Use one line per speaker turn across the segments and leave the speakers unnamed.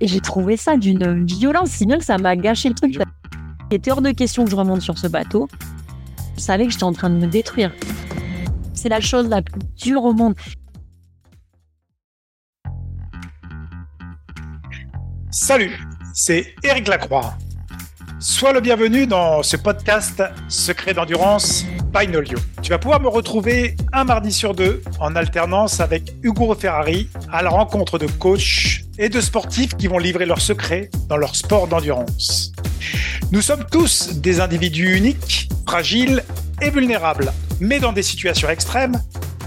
Et j'ai trouvé ça d'une violence, si bien que ça m'a gâché le truc. Il était hors de question que je remonte sur ce bateau. Je savais que j'étais en train de me détruire. C'est la chose la plus dure au monde.
Salut, c'est Eric Lacroix. Sois le bienvenu dans ce podcast Secret d'endurance Tu vas pouvoir me retrouver un mardi sur deux en alternance avec Hugo Ferrari à la rencontre de coachs et de sportifs qui vont livrer leurs secrets dans leur sport d'endurance. Nous sommes tous des individus uniques, fragiles et vulnérables, mais dans des situations extrêmes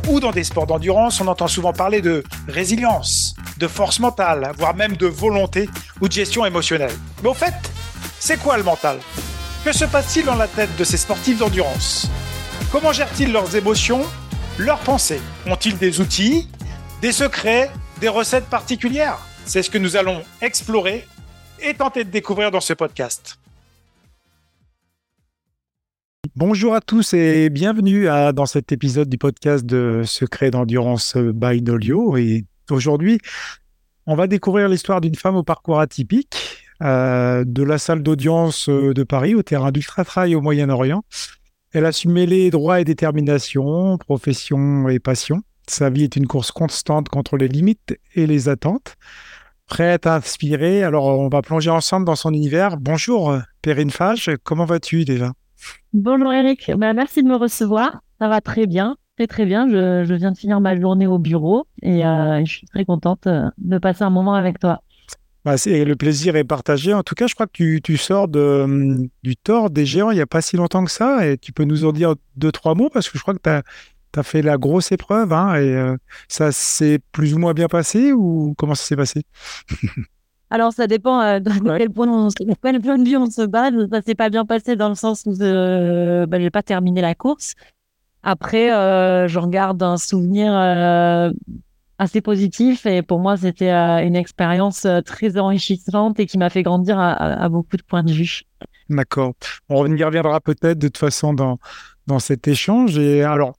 ou dans des sports d'endurance, on entend souvent parler de résilience, de force mentale, voire même de volonté ou de gestion émotionnelle. Mais au fait, c'est quoi le mental? Que se passe-t-il dans la tête de ces sportifs d'endurance? Comment gèrent-ils leurs émotions, leurs pensées Ont-ils des outils, des secrets, des recettes particulières C'est ce que nous allons explorer et tenter de découvrir dans ce podcast. Bonjour à tous et bienvenue dans cet épisode du podcast de Secrets d'endurance by Nolio. Et aujourd'hui, on va découvrir l'histoire d'une femme au parcours atypique euh, de la salle d'audience euh, de Paris au terrain d'Ultra Trail au Moyen-Orient. Elle a su mêler droit et détermination, profession et passion. Sa vie est une course constante contre les limites et les attentes. Prête à inspirer, alors on va plonger ensemble dans son univers. Bonjour Perrine Fage, comment vas-tu déjà?
Bonjour Eric, bah, merci de me recevoir. Ça va très bien, très très bien. Je, viens de finir ma journée au bureau et euh, je suis très contente de passer un moment avec toi.
Bah, le plaisir est partagé. En tout cas, je crois que tu, sors de, du tort des géants il n'y a pas si longtemps que ça. Et tu peux nous en dire deux, trois mots parce que je crois que tu as, fait la grosse épreuve. Hein, et euh, ça s'est plus ou moins bien passé ou comment ça s'est passé?
Alors, ça dépend euh, de quel point, on, quel point de vue on se bat. Ça s'est pas bien passé dans le sens où euh, bah, je n'ai pas terminé la course. Après, j'en garde un souvenir assez positif et pour moi c'était euh, une expérience euh, très enrichissante et qui m'a fait grandir à, beaucoup de points de vue.
D'accord. On y reviendra peut-être de toute façon dans, dans cet échange. Et alors,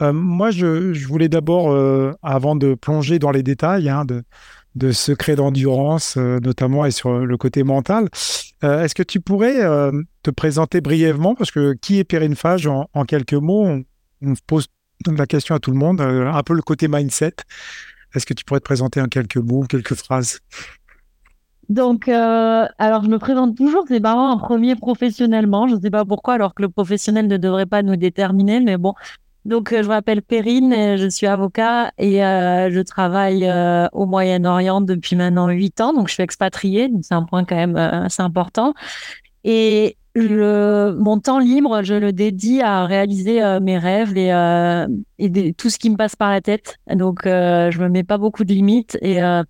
euh, moi, je, je voulais d'abord, avant de plonger dans les détails hein, de, de secrets d'endurance, notamment et sur le côté mental, est-ce que tu pourrais te présenter brièvement? Parce que qui est Perrine Fage en, en quelques mots? On, on pose la question à tout le monde, un peu le côté mindset. Est-ce que tu pourrais te présenter en quelques mots, quelques phrases?
Donc, euh, alors je me présente toujours, c'est marrant, en premier professionnellement. Je ne sais pas pourquoi, alors que le professionnel ne devrait pas nous déterminer, mais bon. Donc, euh, je m'appelle Perrine, je suis avocat et euh, je travaille au Moyen-Orient depuis maintenant huit ans. Donc, je suis expatriée, donc c'est un point quand même assez important. Et le, mon temps libre, je le dédie à réaliser euh, mes rêves et, euh, et tout ce qui me passe par la tête. Donc, euh, je me mets pas beaucoup de limites et, euh,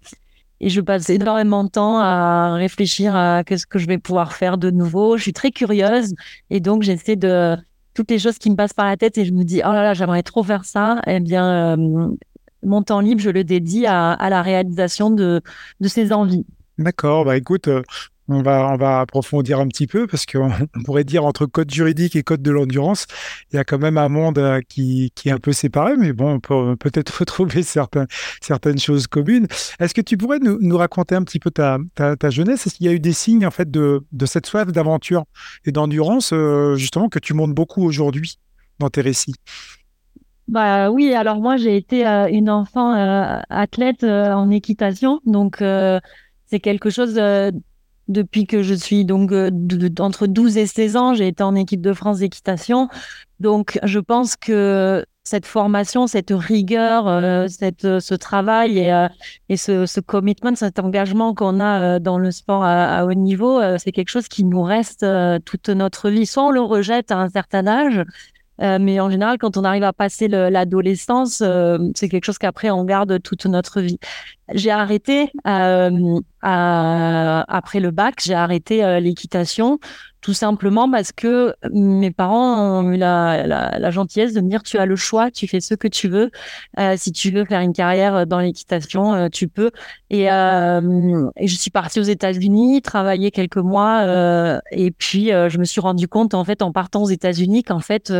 et je passe énormément de temps à réfléchir à qu'est-ce que je vais pouvoir faire de nouveau. Je suis très curieuse et donc j'essaie de toutes les choses qui me passent par la tête et je me dis oh là là j'aimerais trop faire ça. Eh bien, mon temps libre, je le dédie à, à la réalisation de, de ces envies.
D'accord, bah écoute, on va, on va approfondir un petit peu parce qu'on pourrait dire entre code juridique et code de l'endurance, il y a quand même un monde euh, qui, est un peu séparé, mais bon, on peut peut-être retrouver certaines choses communes. Est-ce que tu pourrais nous, raconter un petit peu ta, jeunesse? Est-ce qu'il y a eu des signes en fait de, de cette soif d'aventure et d'endurance euh, justement que tu montres beaucoup aujourd'hui dans tes récits?
Bah oui, alors moi j'ai été euh, une enfant athlète en équitation, donc c'est quelque chose depuis que je suis donc euh, entre 12 et 16 ans, j'ai été en équipe de France d'équitation. Donc, je pense que cette formation, cette rigueur, euh, cette, euh, ce travail et, et ce, ce, commitment, cet engagement qu'on a dans le sport à, haut niveau, c'est quelque chose qui nous reste toute notre vie. Soit on le rejette à un certain âge, mais en général, quand on arrive à passer l'adolescence, c'est quelque chose qu'après on garde toute notre vie. J'ai arrêté euh, après le bac, j'ai arrêté euh, l'équitation tout simplement parce que mes parents ont eu la, gentillesse de me dire tu as le choix, tu fais ce que tu veux. Euh, si tu veux faire une carrière dans l'équitation, euh, tu peux. Et, euh, et, je suis partie aux États-Unis, travailler quelques mois, et puis je me suis rendu compte en fait en partant aux États-Unis qu'en fait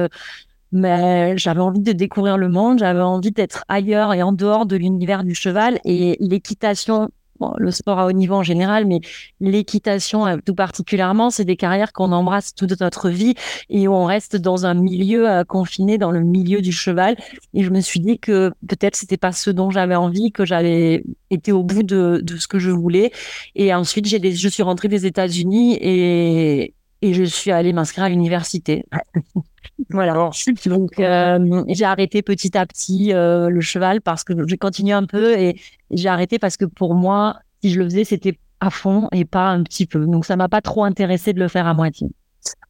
mais j'avais envie de découvrir le monde, j'avais envie d'être ailleurs et en dehors de l'univers du cheval et l'équitation le sport à haut niveau en général, mais l'équitation euh, tout particulièrement, c'est des carrières qu'on embrasse toute notre vie et où on reste dans un milieu euh, confiné, dans le milieu du cheval. Et je me suis dit que peut-être c'était pas ce dont j'avais envie, que j'avais été au bout de, de ce que je voulais. Et ensuite, j'ai je suis rentrée des États-Unis et, et je suis allée m'inscrire à l'université. voilà. Donc euh, j'ai arrêté petit à petit euh, le cheval parce que j'ai continué un peu et j'ai arrêté parce que pour moi, si je le faisais, c'était à fond et pas un petit peu. Donc ça m'a pas trop intéressé de le faire à moitié.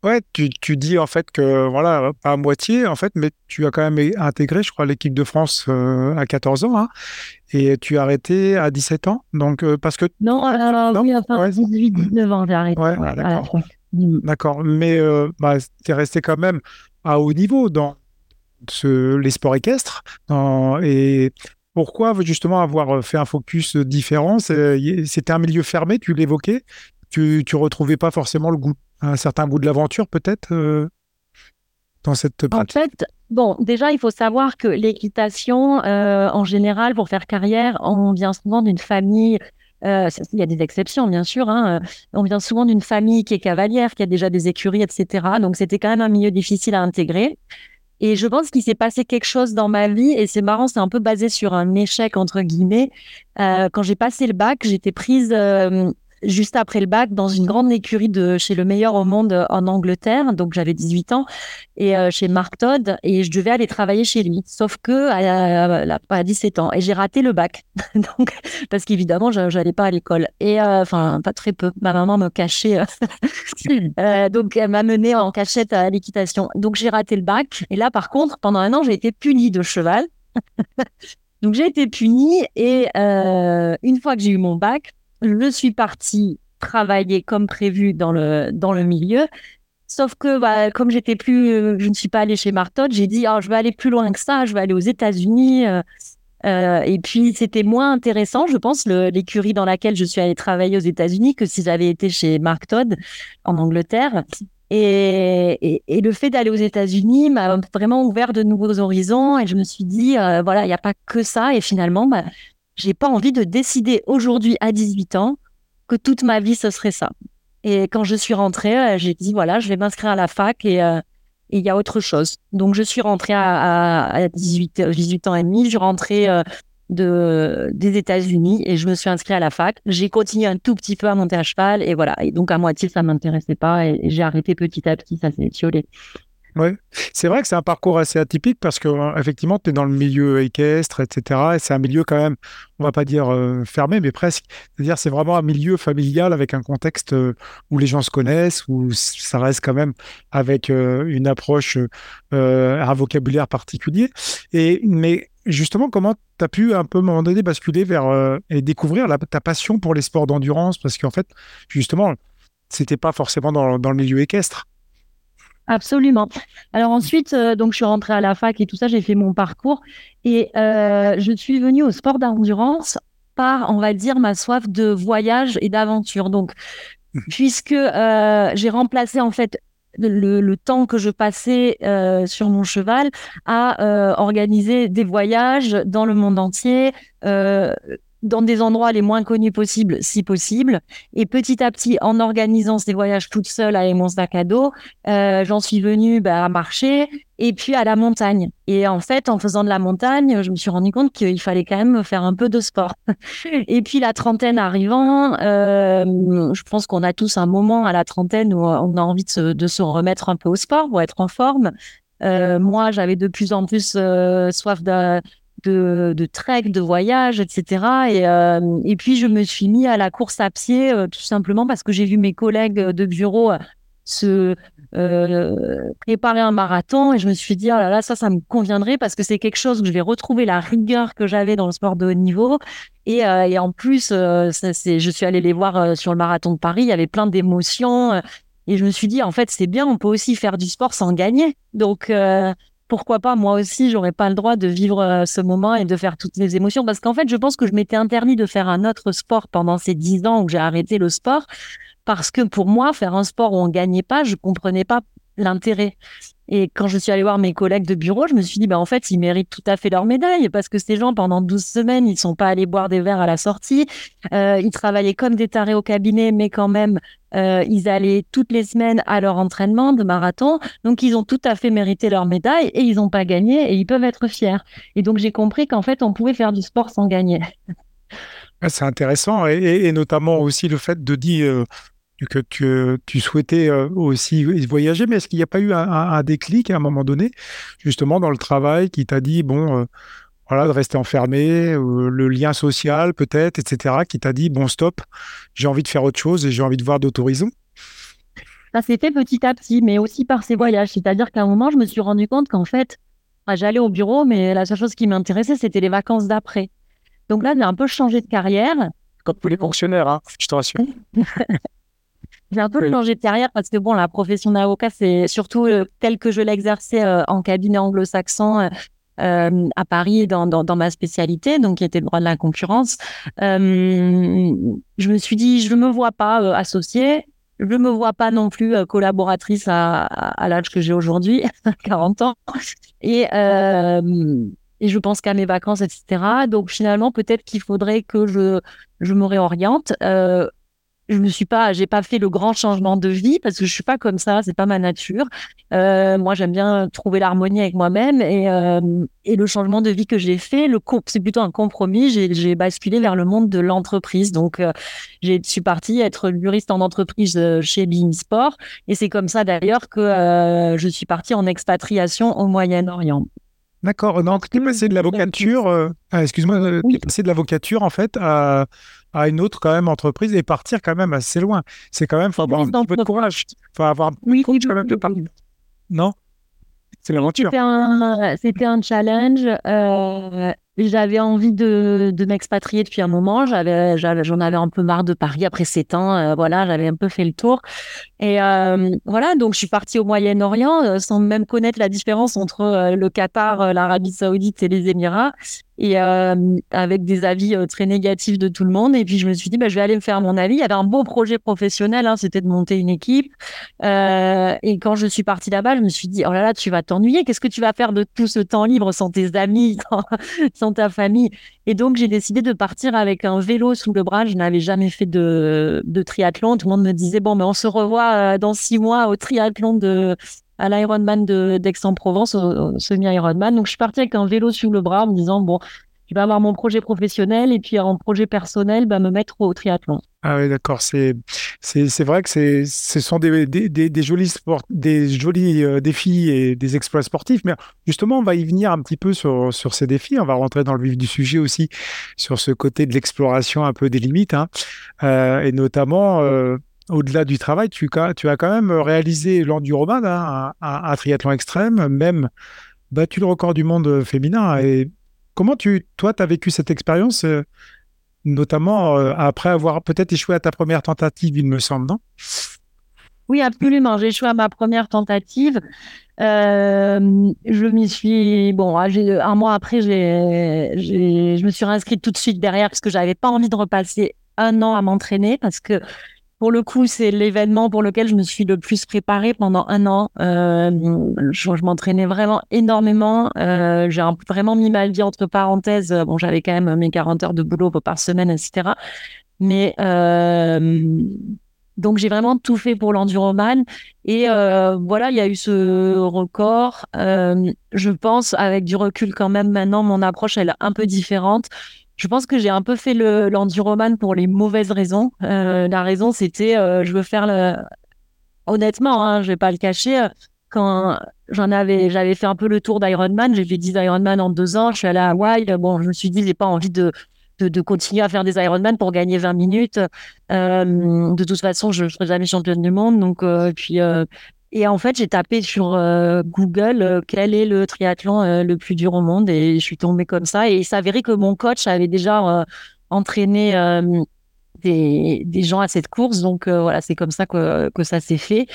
Ouais, tu, tu, dis en fait que voilà, pas à moitié en fait, mais tu as quand même intégré, je crois, l'équipe de France euh, à 14 ans, hein, et tu as arrêté à 17 ans, donc parce que
non, alors non? oui, enfin 18, 19 ans j'ai arrêté.
Ouais, d'accord. D'accord, mais euh, bah, tu es resté quand même à haut niveau dans ce, les sports équestres. et pourquoi justement avoir euh, fait un focus différent? C'était un milieu fermé, tu l'évoquais. Tu ne retrouvais pas forcément le goût, un certain goût de l'aventure peut-être euh, dans cette
En fait, bon, déjà, il faut savoir que l'équitation, en général, pour faire carrière, on vient souvent d'une famille euh, il y a des exceptions, bien sûr. Hein. On vient souvent d'une famille qui est cavalière, qui a déjà des écuries, etc. Donc, c'était quand même un milieu difficile à intégrer. Et je pense qu'il s'est passé quelque chose dans ma vie, et c'est marrant, c'est un peu basé sur un échec, entre guillemets. Euh, quand j'ai passé le bac, j'étais prise euh, juste après le bac dans une grande écurie de chez le meilleur au monde euh, en Angleterre. Donc j'avais 18 ans et euh, chez Mark Todd et je devais aller travailler chez lui. Sauf que à, à 17 ans et j'ai raté le bac. donc parce qu'évidemment j'allais pas à l'école et euh, enfin pas très peu. Ma maman me cachait. donc elle m'a menée en cachette à l'équitation. Donc j'ai raté le bac et là par contre pendant un an j'ai été punie de cheval. donc j'ai été punie et une fois que j'ai eu mon bac je suis partie travailler comme prévu dans le, dans le milieu. Sauf que, bah, comme j'étais plus, je ne suis pas allée chez Martot, j'ai dit, oh, je vais aller plus loin que ça, je vais aller aux États-Unis. Euh, euh, et puis, c'était moins intéressant, je pense, l'écurie dans laquelle je suis allée travailler aux États-Unis que si j'avais été chez Mark Todd en Angleterre. Et, et, le fait d'aller aux États-Unis m'a vraiment ouvert de nouveaux horizons. Et je me suis dit, euh, voilà, il n'y a pas que ça. Et finalement, bah, j'ai pas envie de décider aujourd'hui à 18 ans que toute ma vie ce serait ça. Et quand je suis rentrée, euh, j'ai dit voilà, je vais m'inscrire à la fac euh, et il y a autre chose. Donc je suis rentrée à, 18, 18 ans et demi, je suis rentrée euh, de, des États-Unis et je me suis inscrite à la fac. J'ai continué un tout petit peu à monter à cheval et voilà. Et donc à moitié ça m'intéressait pas et, j'ai arrêté petit à petit, ça s'est étiolé.
Oui, c'est vrai que c'est un parcours assez atypique parce que euh, effectivement, tu es dans le milieu équestre, etc. Et c'est un milieu quand même, on va pas dire euh, fermé, mais presque. C'est-à-dire, c'est vraiment un milieu familial avec un contexte euh, où les gens se connaissent, où ça reste quand même avec une approche, un vocabulaire particulier. Et mais justement, comment tu as pu un peu à un moment donné basculer vers et découvrir ta passion pour les sports d'endurance? Parce qu'en fait, justement, c'était pas forcément dans, dans le milieu équestre.
Absolument. Alors ensuite, euh, donc je suis rentrée à la fac et tout ça, j'ai fait mon parcours et euh, je suis venue au sport d'endurance par, on va dire, ma soif de voyage et d'aventure. Donc, mmh. puisque euh, j'ai remplacé en fait le, temps que je passais sur mon cheval à organiser des voyages dans le monde entier, dans des endroits les moins connus possibles, si possible. Et petit à petit, en organisant ces voyages toute seule avec mon sac à dos, euh, j'en suis venue bah, à marcher et puis à la montagne. Et en fait, en faisant de la montagne, je me suis rendu compte qu'il fallait quand même faire un peu de sport. et puis la trentaine arrivant, euh, je pense qu'on a tous un moment à la trentaine où on a envie de se, de se remettre un peu au sport pour être en forme. Euh, moi, j'avais de plus en plus euh, soif de, de, trek, de voyage, etc. Et, euh, et puis, je me suis mis à la course à pied euh, tout simplement parce que j'ai vu mes collègues de bureau euh, se préparer un marathon et je me suis dit, oh là là, ça, ça me conviendrait parce que c'est quelque chose où je vais retrouver la rigueur que j'avais dans le sport de haut niveau. Et, en plus, je suis allée les voir sur le marathon de Paris, il y avait plein d'émotions. et je me suis dit, en fait, c'est bien, on peut aussi faire du sport sans gagner. Donc, pourquoi pas moi aussi j'aurais pas le droit de vivre euh, ce moment et de faire toutes les émotions parce qu'en fait je pense que je m'étais interdit de faire un autre sport pendant ces dix ans où j'ai arrêté le sport parce que pour moi faire un sport où on gagnait pas je comprenais pas l'intérêt. Et quand je suis allée voir mes collègues de bureau, je me suis dit, bah, en fait, ils méritent tout à fait leur médaille parce que ces gens, pendant 12 semaines, ils sont pas allés boire des verres à la sortie. Euh, ils travaillaient comme des tarés au cabinet, mais quand même, euh, ils allaient toutes les semaines à leur entraînement de marathon. Donc, ils ont tout à fait mérité leur médaille et ils n'ont pas gagné et ils peuvent être fiers. Et donc, j'ai compris qu'en fait, on pouvait faire du sport sans gagner.
C'est intéressant et, notamment aussi le fait de dire euh, que tu, souhaitais euh, aussi voyager, mais est-ce qu'il n'y a pas eu un, déclic à un moment donné, justement dans le travail, qui t'a dit, bon, euh, voilà, de rester enfermé, le lien social peut-être, etc., qui t'a dit, bon, stop, j'ai envie de faire autre chose et j'ai envie de voir d'autres horizons?
Ça s'est fait petit à petit, mais aussi par ces voyages. C'est-à-dire qu'à un moment, je me suis rendu compte qu'en fait, ah, j'allais au bureau, mais la seule chose qui m'intéressait, c'était les vacances d'après. Donc là, j'ai un peu changé de carrière.
Comme tous les fonctionnaires, hein, je te rassure.
J'ai un peu changé de carrière parce que bon, la profession d'avocat, c'est surtout euh, tel que je l'exerçais euh, en cabinet anglo-saxon euh, à Paris dans, dans, ma spécialité, donc qui était le droit de la concurrence. je me suis dit, je ne me vois pas associée, je ne me vois pas non plus collaboratrice à, à, l'âge que j'ai aujourd'hui, 40 ans. Et, et je pense qu'à mes vacances, etc. Donc finalement, peut-être qu'il faudrait que je, je me réoriente je me suis pas, j'ai pas fait le grand changement de vie parce que je suis pas comme ça, c'est pas ma nature. Euh, moi, j'aime bien trouver l'harmonie avec moi-même et, euh, et le changement de vie que j'ai fait, le c'est plutôt un compromis. J'ai basculé vers le monde de l'entreprise, donc euh, je suis partie être juriste en entreprise euh, chez Bein Sport et c'est comme ça d'ailleurs que je suis partie en expatriation au Moyen-Orient.
D'accord. Donc, tu es passé de l'avocature, ah, excuse-moi, tu es passé de l'avocature en fait à à une autre quand même entreprise et partir quand même assez loin. C'est quand même, faut avoir un peu de courage. Faut avoir oui, courage quand même de parler. Non? C'est l'aventure.
C'était un, challenge. Euh, j'avais envie de, de m'expatrier depuis un moment. J'avais, j'en avais un peu marre de Paris après sept ans. Euh, voilà, j'avais un peu fait le tour. Et euh, voilà, donc je suis partie au Moyen-Orient sans même connaître la différence entre le Qatar, l'Arabie Saoudite et les Émirats et euh, avec des avis euh, très négatifs de tout le monde. Et puis je me suis dit, bah, je vais aller me faire mon avis. Il y avait un beau projet professionnel, hein, c'était de monter une équipe. Euh, et quand je suis partie là-bas, je me suis dit, oh là là, tu vas t'ennuyer. Qu'est-ce que tu vas faire de tout ce temps libre sans tes amis, sans, ta famille? Et donc j'ai décidé de partir avec un vélo sous le bras. Je n'avais jamais fait de, de triathlon. Tout le monde me disait, bon, mais on se revoit dans six mois au triathlon de à l'Ironman d'Aix-en-Provence, au, semi-Ironman. Donc, je suis partie avec un vélo sur le bras en me disant, bon, je vais avoir mon projet professionnel et puis en projet personnel, bah, me mettre au triathlon.
Ah oui, d'accord. C'est, c'est, vrai que c'est, ce sont des, des, des, jolis, sport, des jolis euh, défis et des exploits sportifs. Mais justement, on va y venir un petit peu sur, sur ces défis. On va rentrer dans le vif du sujet aussi sur ce côté de l'exploration un peu des limites. Hein. Euh, et notamment, euh, au-delà du travail, tu, as quand même réalisé l'enduroman, hein, un, triathlon extrême, même battu le record du monde féminin. Et comment tu, toi, tu as vécu cette expérience, euh, notamment euh, après avoir peut-être échoué à ta première tentative, il me semble, non?
Oui, absolument. J'ai échoué à ma première tentative. Euh, je m'y suis bon un mois après je me suis réinscrite tout de suite derrière parce que j'avais pas envie de repasser un an à m'entraîner parce que pour le coup, c'est l'événement pour lequel je me suis le plus préparée pendant un an. Euh, je, m'entraînais vraiment énormément. Euh, j'ai vraiment mis ma vie entre parenthèses. Bon, j'avais quand même mes 40 heures de boulot par semaine, etc. Mais euh, donc j'ai vraiment tout fait pour l'enduroman. Et voilà, il y a eu ce record. je pense, avec du recul quand même, maintenant, mon approche, est un peu différente. Je pense que j'ai un peu fait l'enduroman pour les mauvaises raisons. Euh, la raison, c'était, euh, je veux faire le... Honnêtement, hein, je vais pas le cacher. Quand j'en avais, j'avais fait un peu le tour d'Ironman, j'ai fait 10 Ironman en deux ans. Je suis allée à Hawaï. Bon, je me suis dit, j'ai pas envie de, de, continuer à faire des Ironman pour gagner 20 minutes. Euh, de toute façon, je ne serai jamais championne du monde. Donc, puis, et en fait, j'ai tapé sur euh, Google euh, quel est le triathlon euh, le plus dur au monde et je suis tombée comme ça. Et il s'avérait que mon coach avait déjà entraîné des, gens à cette course. Donc voilà, c'est comme ça que, que ça s'est fait.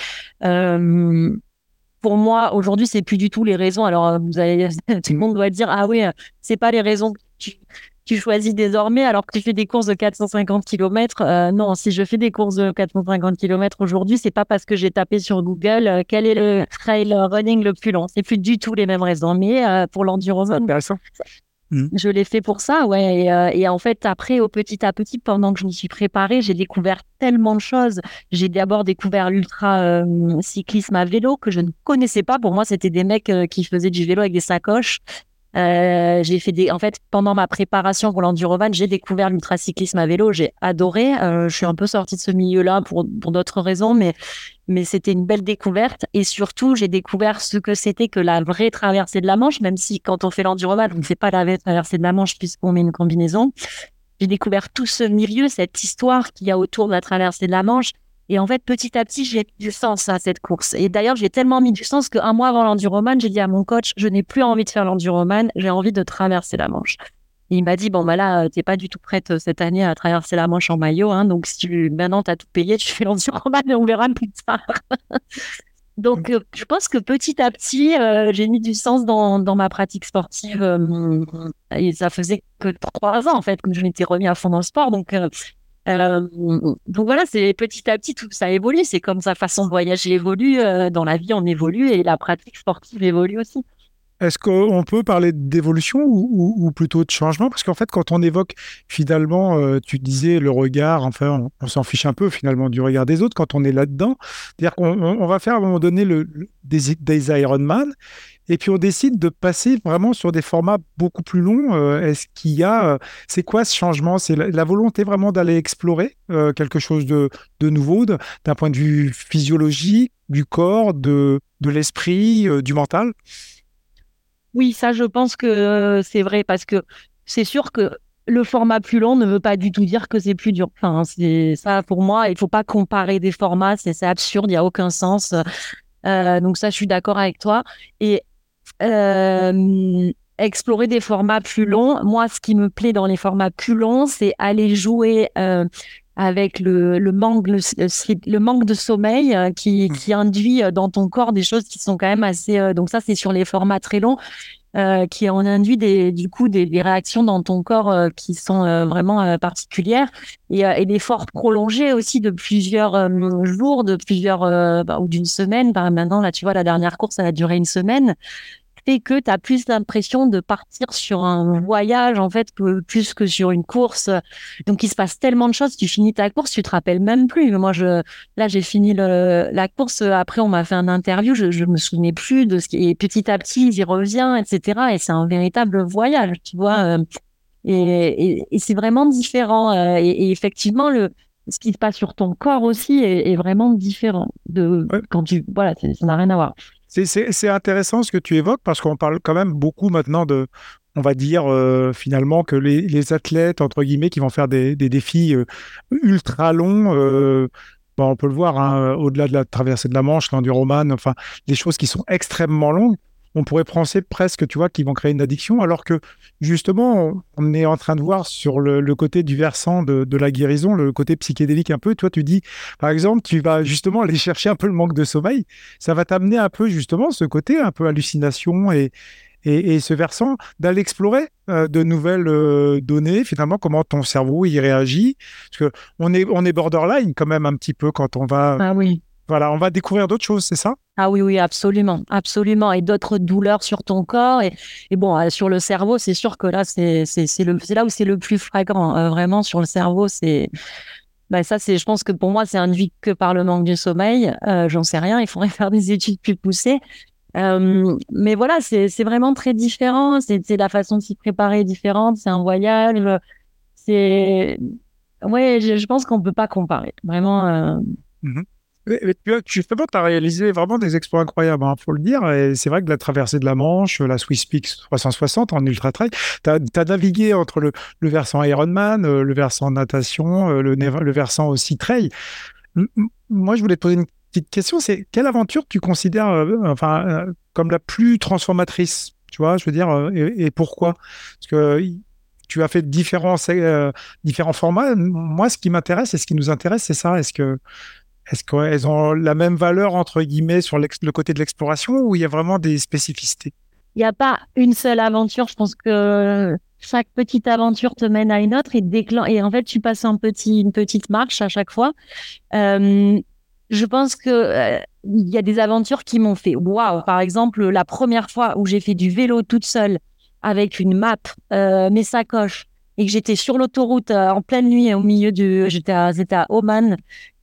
pour moi, aujourd'hui, c'est plus du tout les raisons. Alors, vous allez, tout le monde doit dire ah oui, c'est pas les raisons que tu, tu choisis désormais alors que tu fais des courses de 450 km. Euh, non, si je fais des courses de 450 km aujourd'hui, c'est pas parce que j'ai tapé sur Google euh, quel est le trail running le plus long. C'est plus du tout les mêmes raisons. Mais euh, pour l'endurance, mmh. je l'ai fait pour ça, ouais. Et, en fait, après, au petit à petit, pendant que je me suis préparée, j'ai découvert tellement de choses. J'ai d'abord découvert l'ultra cyclisme à vélo que je ne connaissais pas. Pour moi, c'était des mecs qui faisaient du vélo avec des sacoches. Euh, j'ai fait des, en fait, pendant ma préparation pour l'endurovan, j'ai découvert l'ultracyclisme à vélo. J'ai adoré. Euh, je suis un peu sortie de ce milieu-là pour, pour d'autres raisons, mais, mais c'était une belle découverte. Et surtout, j'ai découvert ce que c'était que la vraie traversée de la Manche, même si quand on fait l'endurovan, on ne fait pas la vraie traversée de la Manche puisqu'on met une combinaison. J'ai découvert tout ce milieu, cette histoire qu'il y a autour de la traversée de la Manche. Et en fait, petit à petit, j'ai mis du sens à cette course. Et d'ailleurs, j'ai tellement mis du sens qu'un mois avant l'enduroman, j'ai dit à mon coach, je n'ai plus envie de faire l'enduroman, j'ai envie de traverser la Manche. Il m'a dit, bon, bah là, t'es pas du tout prête euh, cette année à traverser la Manche en maillot. Hein, donc, si tu, maintenant, tu as tout payé, tu fais l'enduroman et on verra plus tard. donc, euh, je pense que petit à petit, euh, j'ai mis du sens dans, dans ma pratique sportive. et ça faisait que trois ans, en fait, que je m'étais remis à fond dans le sport. Donc, euh, donc voilà, c'est petit à petit tout ça évolue. C'est comme sa façon de voyager évolue. Euh, dans la vie, on évolue et la pratique sportive évolue aussi.
Est-ce qu'on peut parler d'évolution ou, plutôt de changement? Parce qu'en fait, quand on évoque finalement, euh, tu disais le regard, enfin, on, s'en fiche un peu finalement du regard des autres quand on est là-dedans. C'est-à-dire qu'on va faire à un moment donné le, des, des Ironman et puis on décide de passer vraiment sur des formats beaucoup plus longs. Euh, est-ce qu'il y a, euh, c'est quoi ce changement? C'est la, volonté vraiment d'aller explorer euh, quelque chose de, nouveau d'un point de vue physiologique, du corps, de, de l'esprit, du mental?
Oui, ça je pense que c'est vrai parce que c'est sûr que le format plus long ne veut pas du tout dire que c'est plus dur. Enfin, c'est ça pour moi. Il faut pas comparer des formats, c'est absurde, il y a aucun sens. donc ça, je suis d'accord avec toi. Et euh, explorer des formats plus longs. Moi, ce qui me plaît dans les formats plus longs, c'est aller jouer euh, avec le, le manque, le, le, manque de sommeil euh, qui, mmh. qui induit dans ton corps des choses qui sont quand même assez. donc ça, c'est sur les formats très longs. Euh, qui en induit des, du coup des, des réactions dans ton corps euh, qui sont euh, vraiment particulières et, et, des forts prolongés aussi de plusieurs jours, de plusieurs bah, ou d'une semaine. Bah, maintenant, là, tu vois, la dernière course, elle a duré une semaine fait que tu as plus l'impression de partir sur un voyage, en fait, que, plus que sur une course. Donc, il se passe tellement de choses. Tu finis ta course, tu te rappelles même plus. Moi, je, là, j'ai fini le, la course. Après, on m'a fait un interview. Je, je me souvenais plus de ce qui est petit à petit, j'y reviens, etc. Et c'est un véritable voyage, tu vois. Euh, et, et, c'est vraiment différent. Euh, et, effectivement, le, ce qui se passe sur ton corps aussi est, vraiment différent de quand tu, voilà, ça n'a rien à voir.
C'est intéressant ce que tu évoques parce qu'on parle quand même beaucoup maintenant de, on va dire euh, finalement que les, athlètes, entre guillemets, qui vont faire des, défis euh, ultra longs, euh, on peut le voir, hein, au-delà de la traversée de la Manche, l'enduroman, enfin, des choses qui sont extrêmement longues, on pourrait penser presque, tu vois, qu'ils vont créer une addiction, alors que justement, on est en train de voir sur le, côté du versant de, la guérison, le côté psychédélique un peu. Toi, tu dis, par exemple, tu vas justement aller chercher un peu le manque de sommeil. Ça va t'amener un peu justement ce côté un peu hallucination et, et, ce versant d'aller explorer euh, de nouvelles euh, données, finalement, comment ton cerveau y réagit. Parce que on est, on est borderline quand même un petit peu quand on va.
Ah oui.
Voilà, on va découvrir d'autres choses, c'est ça?
Ah oui, oui, absolument, absolument. Et d'autres douleurs sur ton corps. Et, et bon, euh, sur le cerveau, c'est sûr que là, c'est là où c'est le plus flagrant. Euh, vraiment, sur le cerveau, c'est. Ben ça, c'est, je pense que pour moi, c'est induit que par le manque de sommeil. Euh, J'en sais rien. Il faudrait faire des études plus poussées. Euh, mais voilà, c'est vraiment très différent. C'est la façon de s'y préparer différente. C'est un voyage. C'est ouais, je, je pense qu'on peut pas comparer. Vraiment. Euh...
Mmh tu as réalisé vraiment des exploits incroyables, il hein, faut le dire. Et c'est vrai que la traversée de la Manche, la Swiss Peaks 360 en ultra trail, tu as, navigué entre le, versant Ironman, euh, le versant natation, euh, le, versant aussi trail. Moi, je voulais te poser une petite question c'est quelle aventure tu considères euh, enfin, comme la plus transformatrice Tu vois, je veux dire, et, pourquoi? Parce que tu as fait différents, différents formats. Moi, ce qui m'intéresse et ce qui nous intéresse, c'est ça. Est-ce que est-ce qu'elles ont la même valeur, entre guillemets, sur le côté de l'exploration ou il y a vraiment des spécificités?
Il n'y a pas une seule aventure. Je pense que chaque petite aventure te mène à une autre et déclen et en fait tu passes une petite marche à chaque fois. Euh, je pense que euh, il y a des aventures qui m'ont fait waouh. Par exemple, la première fois où j'ai fait du vélo toute seule avec une map, euh, mes sacoches et que j'étais sur l'autoroute euh, en pleine nuit au milieu du, j'étais à Oman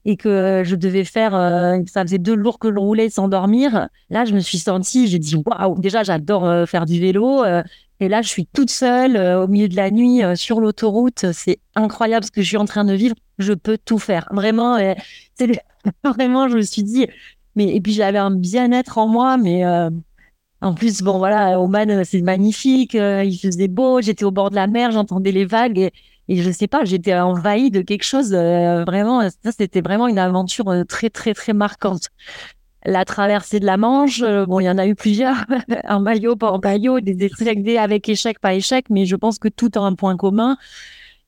et que euh, je devais faire, euh, ça faisait deux jours que je roulais sans dormir. Là, je me suis sentie, j'ai dit waouh. Déjà, j'adore faire du vélo. et là, je suis toute seule au milieu de la nuit sur l'autoroute. C'est incroyable ce que je suis en train de vivre. Je peux tout faire. Vraiment, vraiment, je me suis dit, mais et puis j'avais un bien-être en moi, mais en plus, bon, voilà, Oman, c'est magnifique, euh, il faisait beau, j'étais au bord de la mer, j'entendais les vagues et je sais pas, j'étais envahie de quelque chose euh, vraiment, ça c'était vraiment une aventure euh, très, très, très marquante. La traversée de la Manche, bon, il y en a eu plusieurs, en maillot, pas en maillot, des essais avec échec, pas échec, mais je pense que tout a un point commun.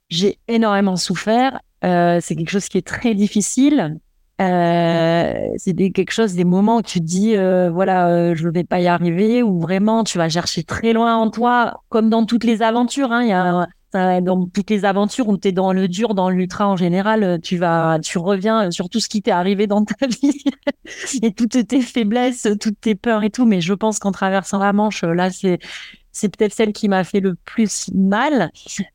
J'ai énormément souffert. c'est quelque chose qui est très difficile. Euh, c'est quelque chose, des moments où tu te dis, euh, voilà, euh, je vais pas y arriver, ou vraiment tu vas chercher très loin en toi, comme dans toutes les aventures. Hein, y a, dans toutes les aventures où tu es dans le dur, dans l'ultra en général, tu vas, tu reviens sur tout ce qui t'est arrivé dans ta vie et toutes tes faiblesses, toutes tes peurs et tout. Mais je pense qu'en traversant la Manche, là, c'est c'est peut-être celle qui m'a fait le plus mal.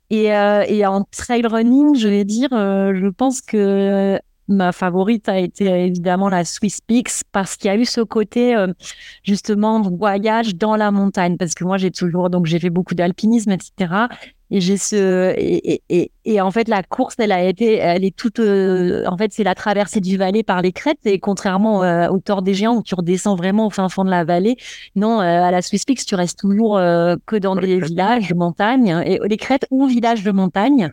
Et, et en trail running, je vais dire, je pense que ma favorite a été évidemment la Swiss Peaks parce qu'il y a eu ce côté euh, justement voyage dans la montagne parce que moi j'ai toujours donc j'ai fait beaucoup d'alpinisme etc et j'ai ce et, et, et, en fait la course elle a été elle est toute euh, en fait c'est la traversée du Valais par les crêtes. Et contrairement euh, au Tour des Géants où tu redescends vraiment au fin fond de la vallée non à la Swiss Peaks tu restes toujours que dans des villages de montagne et les crêtes ou villages de montagne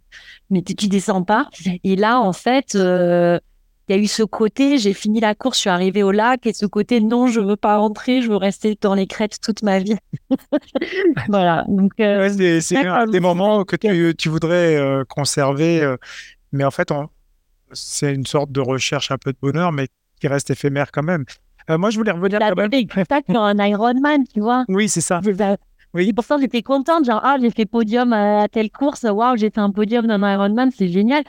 mais tu, tu descends pas. Et là en fait il y a eu ce côté, j'ai fini la course, je suis arrivée au lac, et ce côté, non, je veux pas rentrer, je veux rester dans les crêtes toute ma vie. voilà. Donc,
euh, c'est des moments que tu, tu voudrais euh, conserver, euh, mais en fait, c'est une sorte de recherche un peu de bonheur, mais qui reste éphémère quand même. moi, je voulais revenir
quand même. sur un Ironman, tu vois.
Oui, c'est ça.
Oui. Pour ça, j'étais contente, genre, ah, j'ai fait podium à telle course, waouh, j'ai fait un podium dans un Ironman, c'est génial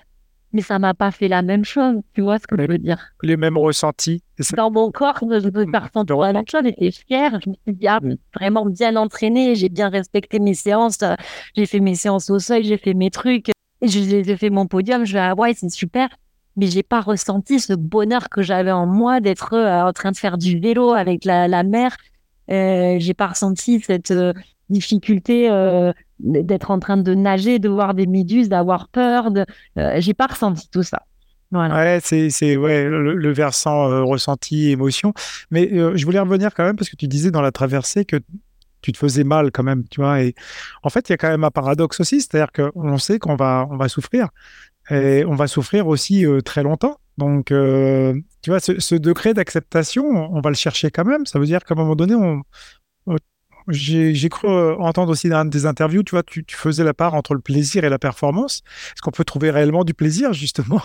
mais ça m'a pas fait la même chose. Tu vois ce que je veux dire?
Les mêmes ressentis.
Dans mon corps, je peux pas ressentir la même chose. J'étais fière. Je me suis dit, ah, vraiment bien entraînée. J'ai bien respecté mes séances. J'ai fait mes séances au seuil. J'ai fait mes trucs. J'ai fait mon podium. Je vais, ah ouais, c'est super. Mais j'ai pas ressenti ce bonheur que j'avais en moi d'être euh, en train de faire du vélo avec la, la mer. Euh, j'ai pas ressenti cette euh, difficulté euh, d'être en train de nager, de voir des méduses, d'avoir peur. De, euh, j'ai pas ressenti tout ça.
Voilà. Ouais, c'est, ouais, le, versant euh, ressenti, émotion. Mais je voulais revenir quand même parce que tu disais dans la traversée que tu te faisais mal quand même, tu vois. Et en fait, il y a quand même un paradoxe aussi, c'est-à-dire qu'on sait qu'on va, on va souffrir et on va souffrir aussi très longtemps. Donc, tu vois, ce, ce degré d'acceptation, on va le chercher quand même. Ça veut dire qu'à un moment donné, on, j'ai cru euh, entendre aussi dans des interviews, tu vois, tu, faisais la part entre le plaisir et la performance. Est-ce qu'on peut trouver réellement du plaisir, justement?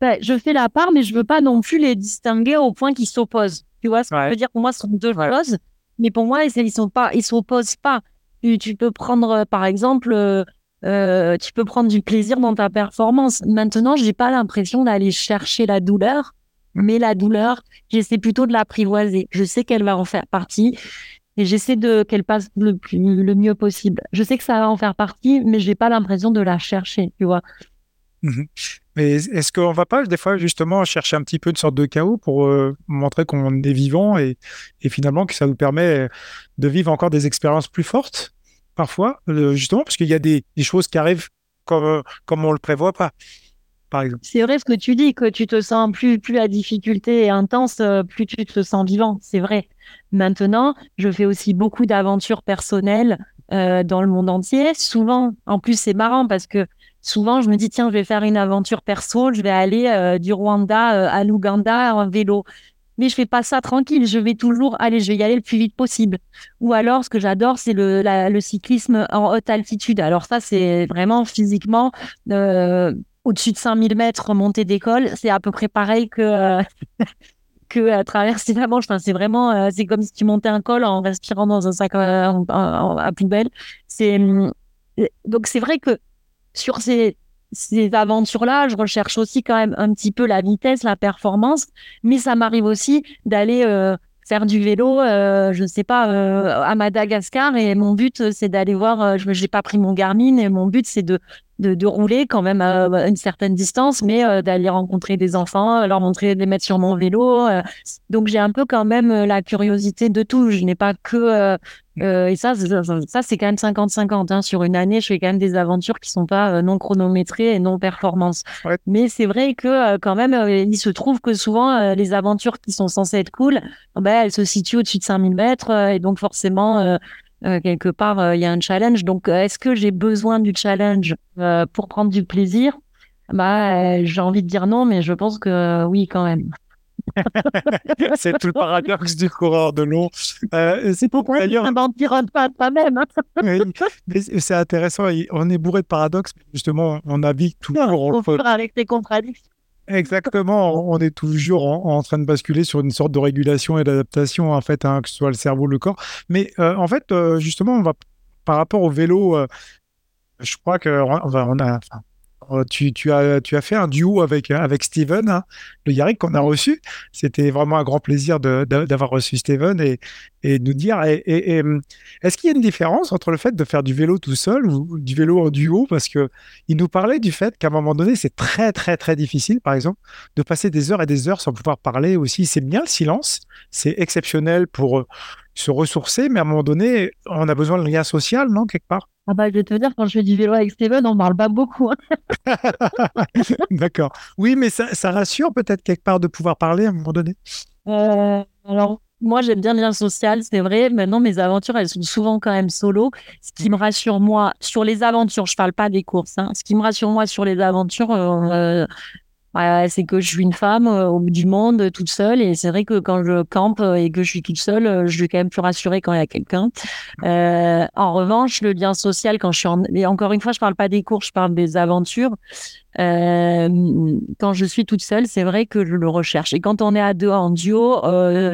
Ben, Je fais la part, mais je veux pas non plus les distinguer au point qu'ils s'opposent. Tu vois ce que je veux dire? Pour moi, ce sont deux choses, mais pour moi, ils sont pas, ils s'opposent pas. Tu, peux prendre, euh, par exemple, euh, tu peux prendre du plaisir dans ta performance. Maintenant, j'ai pas l'impression d'aller chercher la douleur, mais la douleur, j'essaie plutôt de l'apprivoiser. Je sais qu'elle va en faire partie et j'essaie de qu'elle passe le, plus, le mieux possible. Je sais que ça va en faire partie, mais j'ai pas l'impression de la chercher, tu vois.
Mmh mais est-ce qu'on va pas des fois justement chercher un petit peu une sorte de chaos pour euh, montrer qu'on est vivant et, finalement que ça nous permet de vivre encore des expériences plus fortes parfois, euh, justement parce qu'il y a des, des, choses qui arrivent comme, comme on le prévoit pas.
C'est vrai ce que tu dis, que tu te sens plus, plus la difficulté est intense, euh, plus tu te sens vivant. C'est vrai. Maintenant, je fais aussi beaucoup d'aventures personnelles euh, dans le monde entier. Souvent, en plus, c'est marrant parce que souvent, je me dis, tiens, je vais faire une aventure perso, je vais aller euh, du Rwanda à l'Ouganda en vélo. Mais je fais pas ça tranquille, je vais toujours, aller, je vais y aller le plus vite possible. Ou alors, ce que j'adore, c'est le cyclisme en haute altitude. Alors ça, c'est vraiment physiquement au-dessus de 5000 mètres montée d'école, c'est à peu près pareil que, euh, que à traverser la Manche. Enfin, c'est vraiment, euh, c'est comme si tu montais un col en respirant dans un sac euh, à poubelle. C'est, donc c'est vrai que sur ces, ces aventures-là, je recherche aussi quand même un petit peu la vitesse, la performance, mais ça m'arrive aussi d'aller euh, faire du vélo, euh, je ne sais pas, euh, à Madagascar. Et mon but, c'est d'aller voir, je n'ai pas pris mon Garmin, et mon but, c'est de de, de, rouler quand même à une certaine distance, mais euh, d'aller rencontrer des enfants, leur montrer, les mettre sur mon vélo. Euh. donc j'ai un peu quand même euh, la curiosité de tout. Je n'ai pas que et ça, ça, c'est quand même 50-50. Hein. Sur une année, je fais quand même des aventures qui sont pas non chronométrées et non performance. Mais c'est vrai que quand même, il se trouve que souvent les aventures qui sont censées être cool, ben, elles se situent au-dessus de 5000 mètres et donc forcément euh, quelque part, euh, il y a un challenge. Donc, euh, est-ce que j'ai besoin du challenge pour prendre du plaisir? Bah, J'ai envie de dire non, mais je pense que oui, quand même.
c'est tout le paradoxe du coureur de long.
c'est pourquoi il mentir pas toi-même.
c'est intéressant. On est bourré de paradoxes. Justement, on navigue toujours.
avec tes contradictions.
Exactement, on est toujours en, train de basculer sur une sorte de régulation et d'adaptation, en fait, hein, que ce soit le cerveau, le corps. Mais euh, en fait, euh, justement, on va, par rapport au vélo, euh, je crois que on a, euh, tu, as, tu as fait un duo avec, avec Steven, hein, le Yarrick qu'on a reçu. C'était vraiment un grand plaisir d'avoir reçu Steven et, nous dire et, est-ce qu'il y a une différence entre le fait de faire du vélo tout seul ou du vélo en duo? Parce qu'il nous parlait du fait qu'à un moment donné, c'est très, très, très difficile, par exemple, de passer des heures et des heures sans pouvoir parler aussi. C'est bien le silence, c'est exceptionnel pour se ressourcer, mais à un moment donné, on a besoin de lien social, non, quelque part?
Ah bah, je vais te dire, quand je fais du vélo avec Steven, on parle pas beaucoup. Hein.
D'accord. Oui, mais ça, ça rassure peut-être quelque part de pouvoir parler à un moment donné?
Euh, alors, moi, j'aime bien le lien social, c'est vrai. Maintenant, mes aventures, elles sont souvent quand même solo. Ce qui me rassure, moi, sur les aventures, je parle pas des courses. Hein. Ce qui me rassure, moi, sur les aventures, euh, c'est que je suis une femme euh, au bout du monde toute seule et c'est vrai que quand je campe euh, et que je suis toute seule, euh, je suis quand même plus rassurée quand il y a quelqu'un. en revanche, le lien social quand je suis en... et encore une fois, je parle pas des cours, je parle des aventures. quand je suis toute seule, c'est vrai que je le recherche. Et quand on est à deux en duo,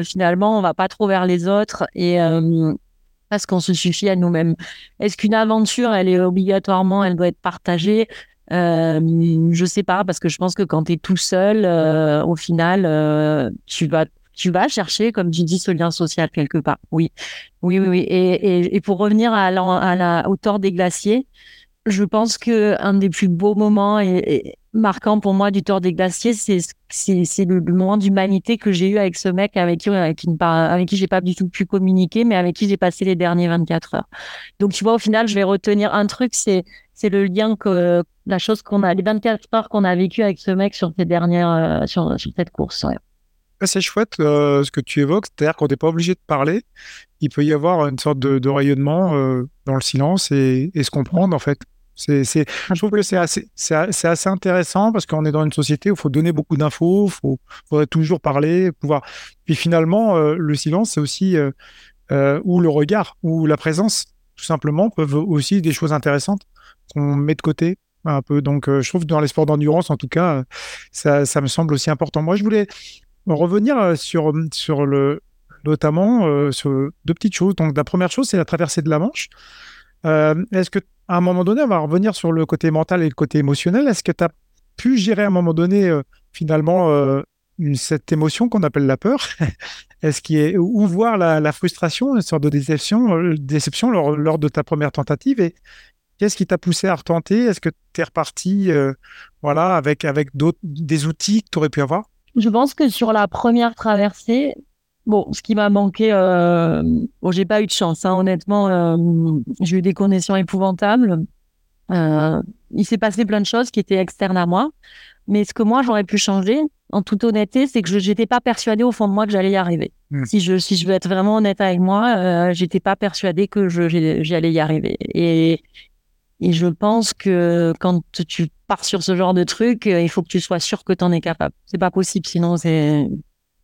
finalement, on va pas trop vers les autres et parce qu'on se suffit à nous-mêmes. Est-ce qu'une aventure, elle est obligatoirement, elle doit être partagée? euh, je sais pas, parce que je pense que quand tu es tout seul, euh, au final, euh, tu vas tu vas chercher, comme tu dis, ce lien social quelque part. Oui, oui, oui. oui. Et, et, pour revenir à la, à la hauteur des glaciers, je pense que un des plus beaux moments et, marquants pour moi du Tour des Glaciers, c'est le, moment d'humanité que j'ai eu avec ce mec avec qui avec, qui, j'ai pas du tout pu communiquer, mais avec qui j'ai passé les derniers 24 heures. Donc tu vois, au final, je vais retenir un truc, c'est le lien que la chose qu'on a, les 24 heures qu'on a vécu avec ce mec sur ces dernières, euh, sur, cette course.
C'est chouette euh, ce que tu évoques, c'est-à-dire qu'on n'est pas obligé de parler. Il peut y avoir une sorte de, rayonnement euh, dans le silence et, se comprendre en fait. Je trouve que c'est assez, intéressant parce qu'on est dans une société où il faut donner beaucoup d'infos, il faut, toujours parler, pouvoir. Puis finalement, le silence, c'est aussi ou le regard ou la présence, tout simplement, peuvent aussi des choses intéressantes qu'on met de côté un peu. Donc, euh, je trouve que dans les sports d'endurance, en tout cas, ça, ça, me semble aussi important. Moi, je voulais revenir euh, sur, sur le, notamment euh, sur deux petites choses. Donc, la première chose, c'est la traversée de la Manche. Est-ce que, à un moment donné, on va revenir sur le côté mental et le côté émotionnel. Est-ce que tu as pu gérer à un moment donné, finalement, une, cette émotion qu'on appelle la peur? Est-ce qu'il est ou voir la, frustration, une sorte de déception, déception lors, de ta première tentative? Et, Qu'est-ce qui t'a poussé à retenter? Est-ce que tu es reparti euh, voilà, avec, avec des outils que tu aurais pu avoir?
Je pense que sur la première traversée, bon, ce qui m'a manqué, euh, bon, j'ai pas eu de chance, hein, honnêtement, euh, j'ai eu des conditions épouvantables. Euh, il s'est passé plein de choses qui étaient externes à moi. Mais ce que moi, j'aurais pu changer, en toute honnêteté, c'est que je n'étais pas persuadée au fond de moi que j'allais y arriver. Hmm. Si, je, si je veux être vraiment honnête avec moi, euh, j'étais pas persuadée que j'allais y arriver. Et, et je pense que quand tu pars sur ce genre de truc, euh, il faut que tu sois sûr que tu en es capable. C'est pas possible, sinon c'est.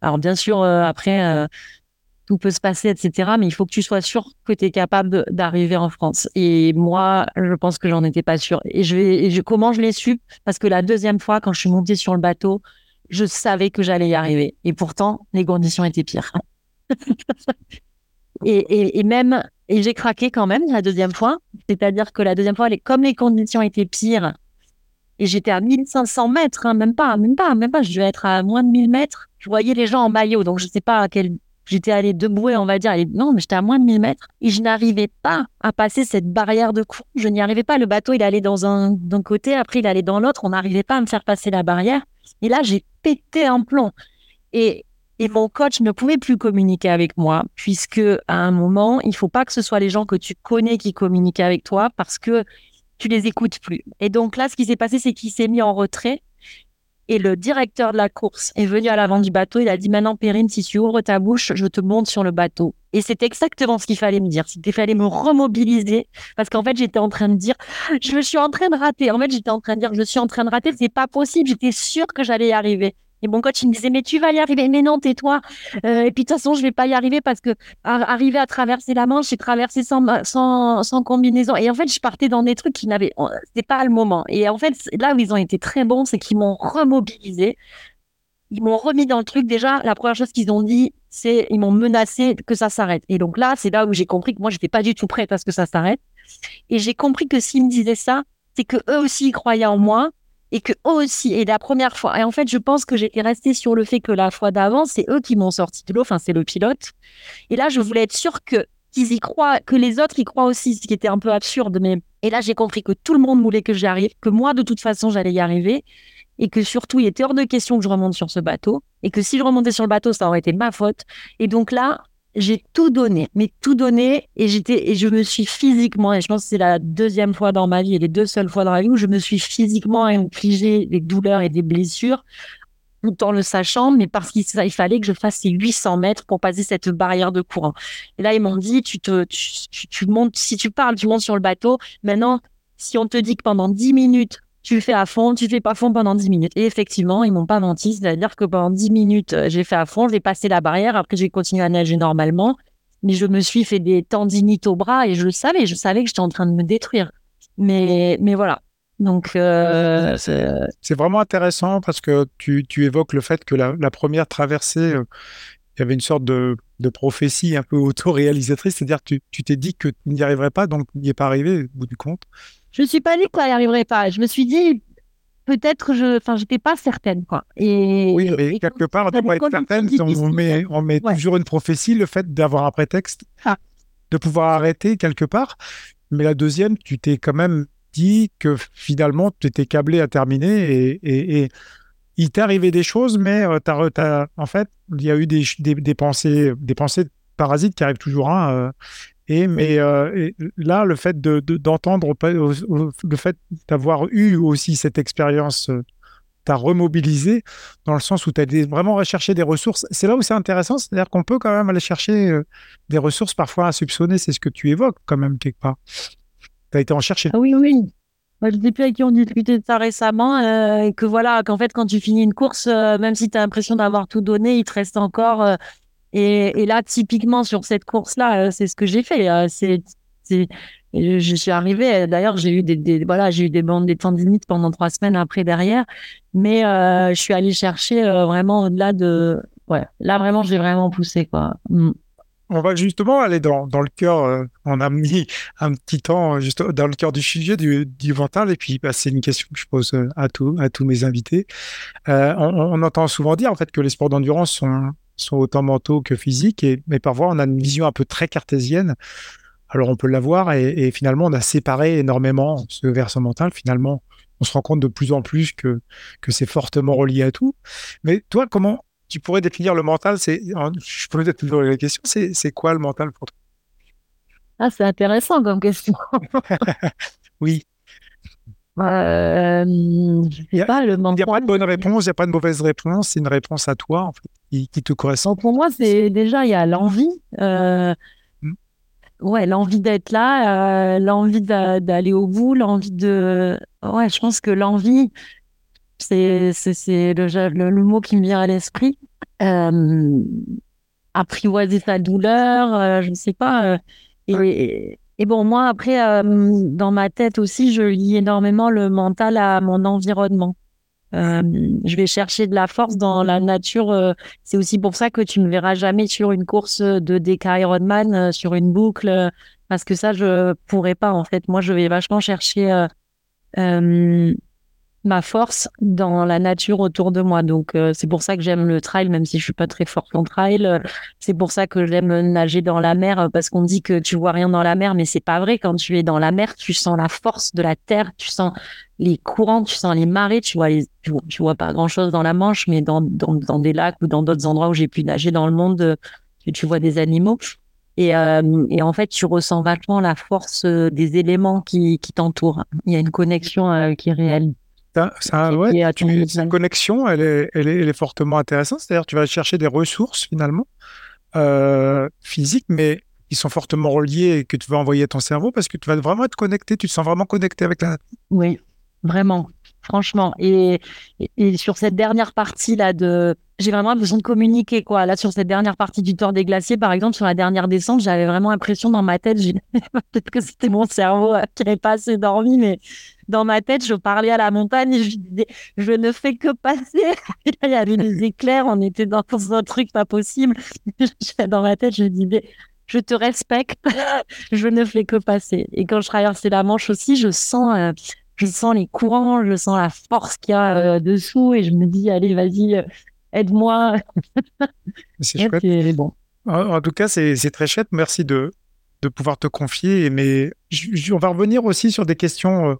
Alors bien sûr, euh, après, euh, tout peut se passer, etc. Mais il faut que tu sois sûr que tu es capable d'arriver en France. Et moi, je pense que j'en étais pas sûr. Et je vais, comment je l'ai su? Parce que la deuxième fois, quand je suis montée sur le bateau, je savais que j'allais y arriver. Et pourtant, les conditions étaient pires. et, même Et j'ai craqué quand même la deuxième fois. C'est-à-dire que la deuxième fois, comme les conditions étaient pires, et j'étais à 1500 mètres, hein, même pas, même pas, même pas, je devais être à moins de 1000 mètres. Je voyais les gens en maillot, donc je sais pas à quel. J'étais allé debout, on va dire. Non, mais j'étais à moins de 1000 mètres et je n'arrivais pas à passer cette barrière de courant. Je n'y arrivais pas. Le bateau, il allait dans un d'un côté, après il allait dans l'autre. On n'arrivait pas à me faire passer la barrière. Et là, j'ai pété un plomb. Et et mon coach ne pouvait plus communiquer avec moi, puisque à un moment, il faut pas que ce soit les gens que tu connais qui communiquent avec toi, parce que tu les écoutes plus. Et donc là, ce qui s'est passé, c'est qu'il s'est mis en retrait. Et le directeur de la course est venu à l'avant du bateau. Il a dit maintenant, Perrine, si tu ouvres ta bouche, je te monte sur le bateau. Et c'est exactement ce qu'il fallait me dire. C'était fallait me remobiliser parce qu'en fait, j'étais en train de dire, je suis en train de rater. En fait, j'étais en train de dire, je suis en train de rater. C'est pas possible. J'étais sûre que j'allais y arriver. Et mon coach, il me disait, mais tu vas y arriver. Mais non, tais-toi. Euh, et puis, de toute façon, je vais pas y arriver parce que arriver à traverser la Manche, j'ai traversé sans, sans, sans, combinaison. Et en fait, je partais dans des trucs qui n'avaient, c'était pas le moment. Et en fait, là où ils ont été très bons, c'est qu'ils m'ont remobilisé. Ils m'ont remis dans le truc. Déjà, la première chose qu'ils ont dit, c'est, ils m'ont menacé que ça s'arrête. Et donc là, c'est là où j'ai compris que moi, j'étais pas du tout prête à ce que ça s'arrête. Et j'ai compris que s'ils me disaient ça, c'est que eux aussi ils croyaient en moi et que eux aussi, et la première fois, et en fait, je pense que j'étais restée sur le fait que la fois d'avant, c'est eux qui m'ont sorti de l'eau, enfin, c'est le pilote. Et là, je voulais être sûre que qu'ils y croient, que les autres y croient aussi, ce qui était un peu absurde. Mais et là, j'ai compris que tout le monde voulait que j'y arrive, que moi, de toute façon, j'allais y arriver, et que surtout, il était hors de question que je remonte sur ce bateau, et que si je remontais sur le bateau, ça aurait été ma faute. Et donc là, j'ai tout donné, mais tout donné, et j'étais, et je me suis physiquement, et je pense que c'est la deuxième fois dans ma vie, et les deux seules fois dans ma vie où je me suis physiquement infligé des douleurs et des blessures, tout en le sachant, mais parce qu'il fallait que je fasse ces 800 mètres pour passer cette barrière de courant. Et là, ils m'ont dit, tu te, tu, tu montes, si tu parles, tu montes sur le bateau. Maintenant, si on te dit que pendant 10 minutes, tu le fais à fond, tu le fais pas à fond pendant 10 minutes. Et effectivement, ils m'ont pas menti, c'est-à-dire que pendant 10 minutes, euh, j'ai fait à fond, j'ai passé la barrière, après j'ai continué à nager normalement, mais je me suis fait des tendinites au bras et je le savais, je savais que j'étais en train de me détruire. Mais, mais voilà. Donc, euh,
c'est vraiment intéressant parce que tu, tu, évoques le fait que la, première traversée, euh, il y avait une sorte de, de prophétie un peu autoréalisatrice, c'est-à-dire que tu t'es dit que tu n'y arriverais pas, donc tu n'y es pas arrivé au bout du compte.
Je ne suis pas dit que ça n'y arriverait pas. Je me suis dit, peut-être, je, enfin, j'étais pas certaine, quoi. Et,
oui, mais quelque part, on être certaine. On met, on met toujours une prophétie, le fait d'avoir un prétexte, ah. de pouvoir arrêter quelque part. Mais la deuxième, tu t'es quand même dit que finalement, tu étais câblé à terminer et, et, il t'est arrivé des choses, mais euh, as, en fait, il y a eu des, des, pensées, des pensées parasites qui arrivent toujours. Hein, euh, et mais euh, là, le fait de, d'entendre, le fait d'avoir eu aussi cette expérience euh, t'a remobilisé dans le sens où tu as vraiment recherché des ressources. C'est là où c'est intéressant, c'est-à-dire qu'on peut quand même aller chercher euh, des ressources parfois insoupçonnées, c'est ce que tu évoques quand même quelque part. Tu as été en chercher.
Ah oui, oui. Moi, je ne sais plus avec qui on discutait de ça récemment, et que voilà, qu'en fait, quand tu finis une course, même si tu as l'impression d'avoir tout donné, il te reste encore et, là, typiquement sur cette course-là, euh, c'est ce que j'ai fait. Euh, je suis arrivée. D'ailleurs, j'ai eu des, des, voilà, j'ai eu des bandes des pendant trois semaines après derrière, mais euh, je suis allée chercher euh, vraiment au-delà de. Ouais, là vraiment, j'ai vraiment poussé quoi. Mm.
On va justement aller dans, le cœur. on a mis un petit temps juste dans le cœur du sujet du, du. Et puis, bah, c'est une question que je pose à tous, à tous mes invités. on, on, entend souvent dire en fait que les sports d'endurance sont sont autant mentaux que physiques, et, mais parfois on a une vision un peu très cartésienne. Alors on peut l'avoir, et, et finalement on a séparé énormément ce versant mental. Finalement, on se rend compte de plus en plus que, que c'est fortement relié à tout. Mais toi, comment tu pourrais définir le mental? C'est, je peux peut-être toujours la question, c'est, c'est quoi le mental pour toi?
Ah, c'est intéressant comme question.
oui.
Euh, il n'y a, pas, le
a pas de bonne réponse, il n'y a pas de mauvaise réponse, c'est une réponse à toi en fait, qui, te correspond.
Pour moi, c'est déjà, il y a l'envie. Euh, hmm. Ouais, l'envie d'être là, euh, l'envie d'aller au bout, l'envie de. Ouais, je pense que l'envie, c'est le, le, le, mot qui me vient à l'esprit. Euh, apprivoiser sa douleur, euh, je ne sais pas. et, et bon, moi, après, euh, dans ma tête aussi, je lis énormément le mental à mon environnement. je vais chercher de la force dans la nature. c'est aussi pour ça que tu me verras jamais sur une course de DK Ironman, sur une boucle, parce que ça, je pourrais pas en fait. Moi, je vais vachement chercher ma force dans la nature autour de moi. Donc euh, c'est pour ça que j'aime le trail, même si je suis pas très forte en trail. Euh, c'est pour ça que j'aime nager dans la mer, euh, parce qu'on dit que tu vois rien dans la mer, mais c'est pas vrai. Quand tu es dans la mer, tu sens la force de la terre, tu sens les courants, tu sens les marées, tu vois tu, vois pas grand chose dans la Manche, mais dans, dans, des lacs ou dans d'autres endroits où j'ai pu nager dans le monde, tu, vois des animaux. Et, et, en fait, tu ressens vachement la force des éléments qui, qui t'entourent. Il y a une connexion qui est réelle.
Ça, ouais, cette connexion, elle est, elle, est, elle est fortement intéressante. C'est-à-dire, tu vas chercher des ressources finalement euh, physiques, mais qui sont fortement reliées et que tu vas envoyer à ton cerveau parce que tu vas vraiment être connecté. Tu te sens vraiment connecté avec la.
Oui, vraiment, franchement. Et, et, sur cette dernière partie là de, j'ai vraiment besoin de communiquer quoi. Là, sur cette dernière partie du Tour des Glaciers, par exemple, sur la dernière descente, j'avais vraiment l'impression dans ma tête, peut-être que c'était mon cerveau euh, qui n'avait pas assez dormi, mais dans ma tête, je parlais à la montagne et je disais, je ne fais que passer. Il y avait des éclairs, on était dans un truc pas possible. dans ma tête, je disais, je te respecte, je ne fais que passer. Et quand je traversais la Manche aussi, je sens, euh, je sens les courants, je sens la force qu'il y a euh, dessous et je me dis, allez, vas-y, euh, aide-moi.
C'est chouette. Bon. En, tout cas, c'est très chouette. Merci de, de pouvoir te confier. Mais on va revenir aussi sur des questions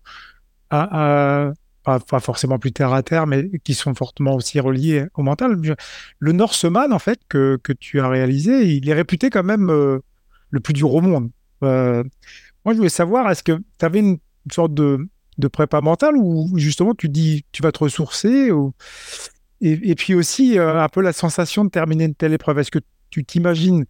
à, pas, forcément plus terre à terre, mais qui sont fortement aussi reliés au mental. Le Norseman, en fait, que, que tu as réalisé, il est réputé quand même euh, le plus dur au monde. Euh, moi, je voulais savoir, est-ce que tu avais une, sorte de, de prépa mentale ou justement tu dis tu vas te ressourcer ou... et, puis aussi euh, un peu la sensation de terminer une telle épreuve. Est-ce que tu t'imagines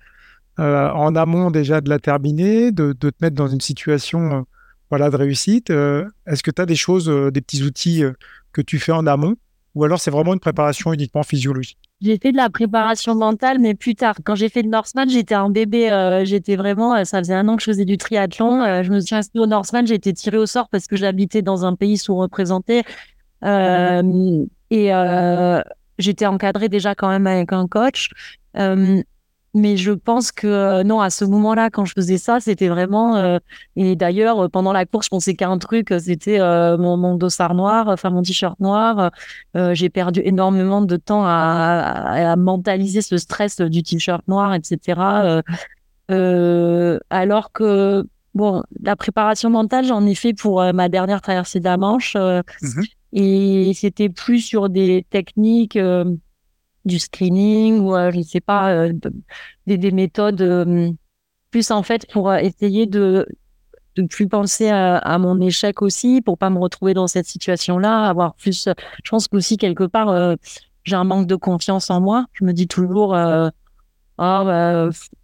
en amont déjà de la terminer, de, te mettre dans une situation voilà, de réussite. Euh, est-ce que tu as des choses, euh, des petits outils euh, que tu fais en amont ou alors c'est vraiment une préparation uniquement physiologique?
J'ai fait de la préparation mentale, mais plus tard. Quand j'ai fait le Norseman, j'étais un bébé. j'étais vraiment, ça faisait un an que je faisais du triathlon. je me suis inscrite au Norseman, j'ai été tirée au sort parce que j'habitais dans un pays sous-représenté. et j'étais encadrée déjà quand même avec un coach. Mais je pense que euh, non, à ce moment-là, quand je faisais ça, c'était vraiment. Euh, et d'ailleurs, euh, pendant la course, je pensais qu'un truc, c'était mon, mon, dossard noir, enfin mon t-shirt noir. j'ai perdu énormément de temps à, à, mentaliser ce stress du t-shirt noir, etc. alors que bon, la préparation mentale, j'en ai fait pour ma dernière traversée de la Manche, mmh et c'était plus sur des techniques du screening ou euh, je ne sais pas euh, des, des, méthodes euh, plus en fait pour essayer de de plus penser à, mon échec aussi pour pas me retrouver dans cette situation là avoir plus je pense qu'aussi quelque part j'ai un manque de confiance en moi. Je me dis toujours oh,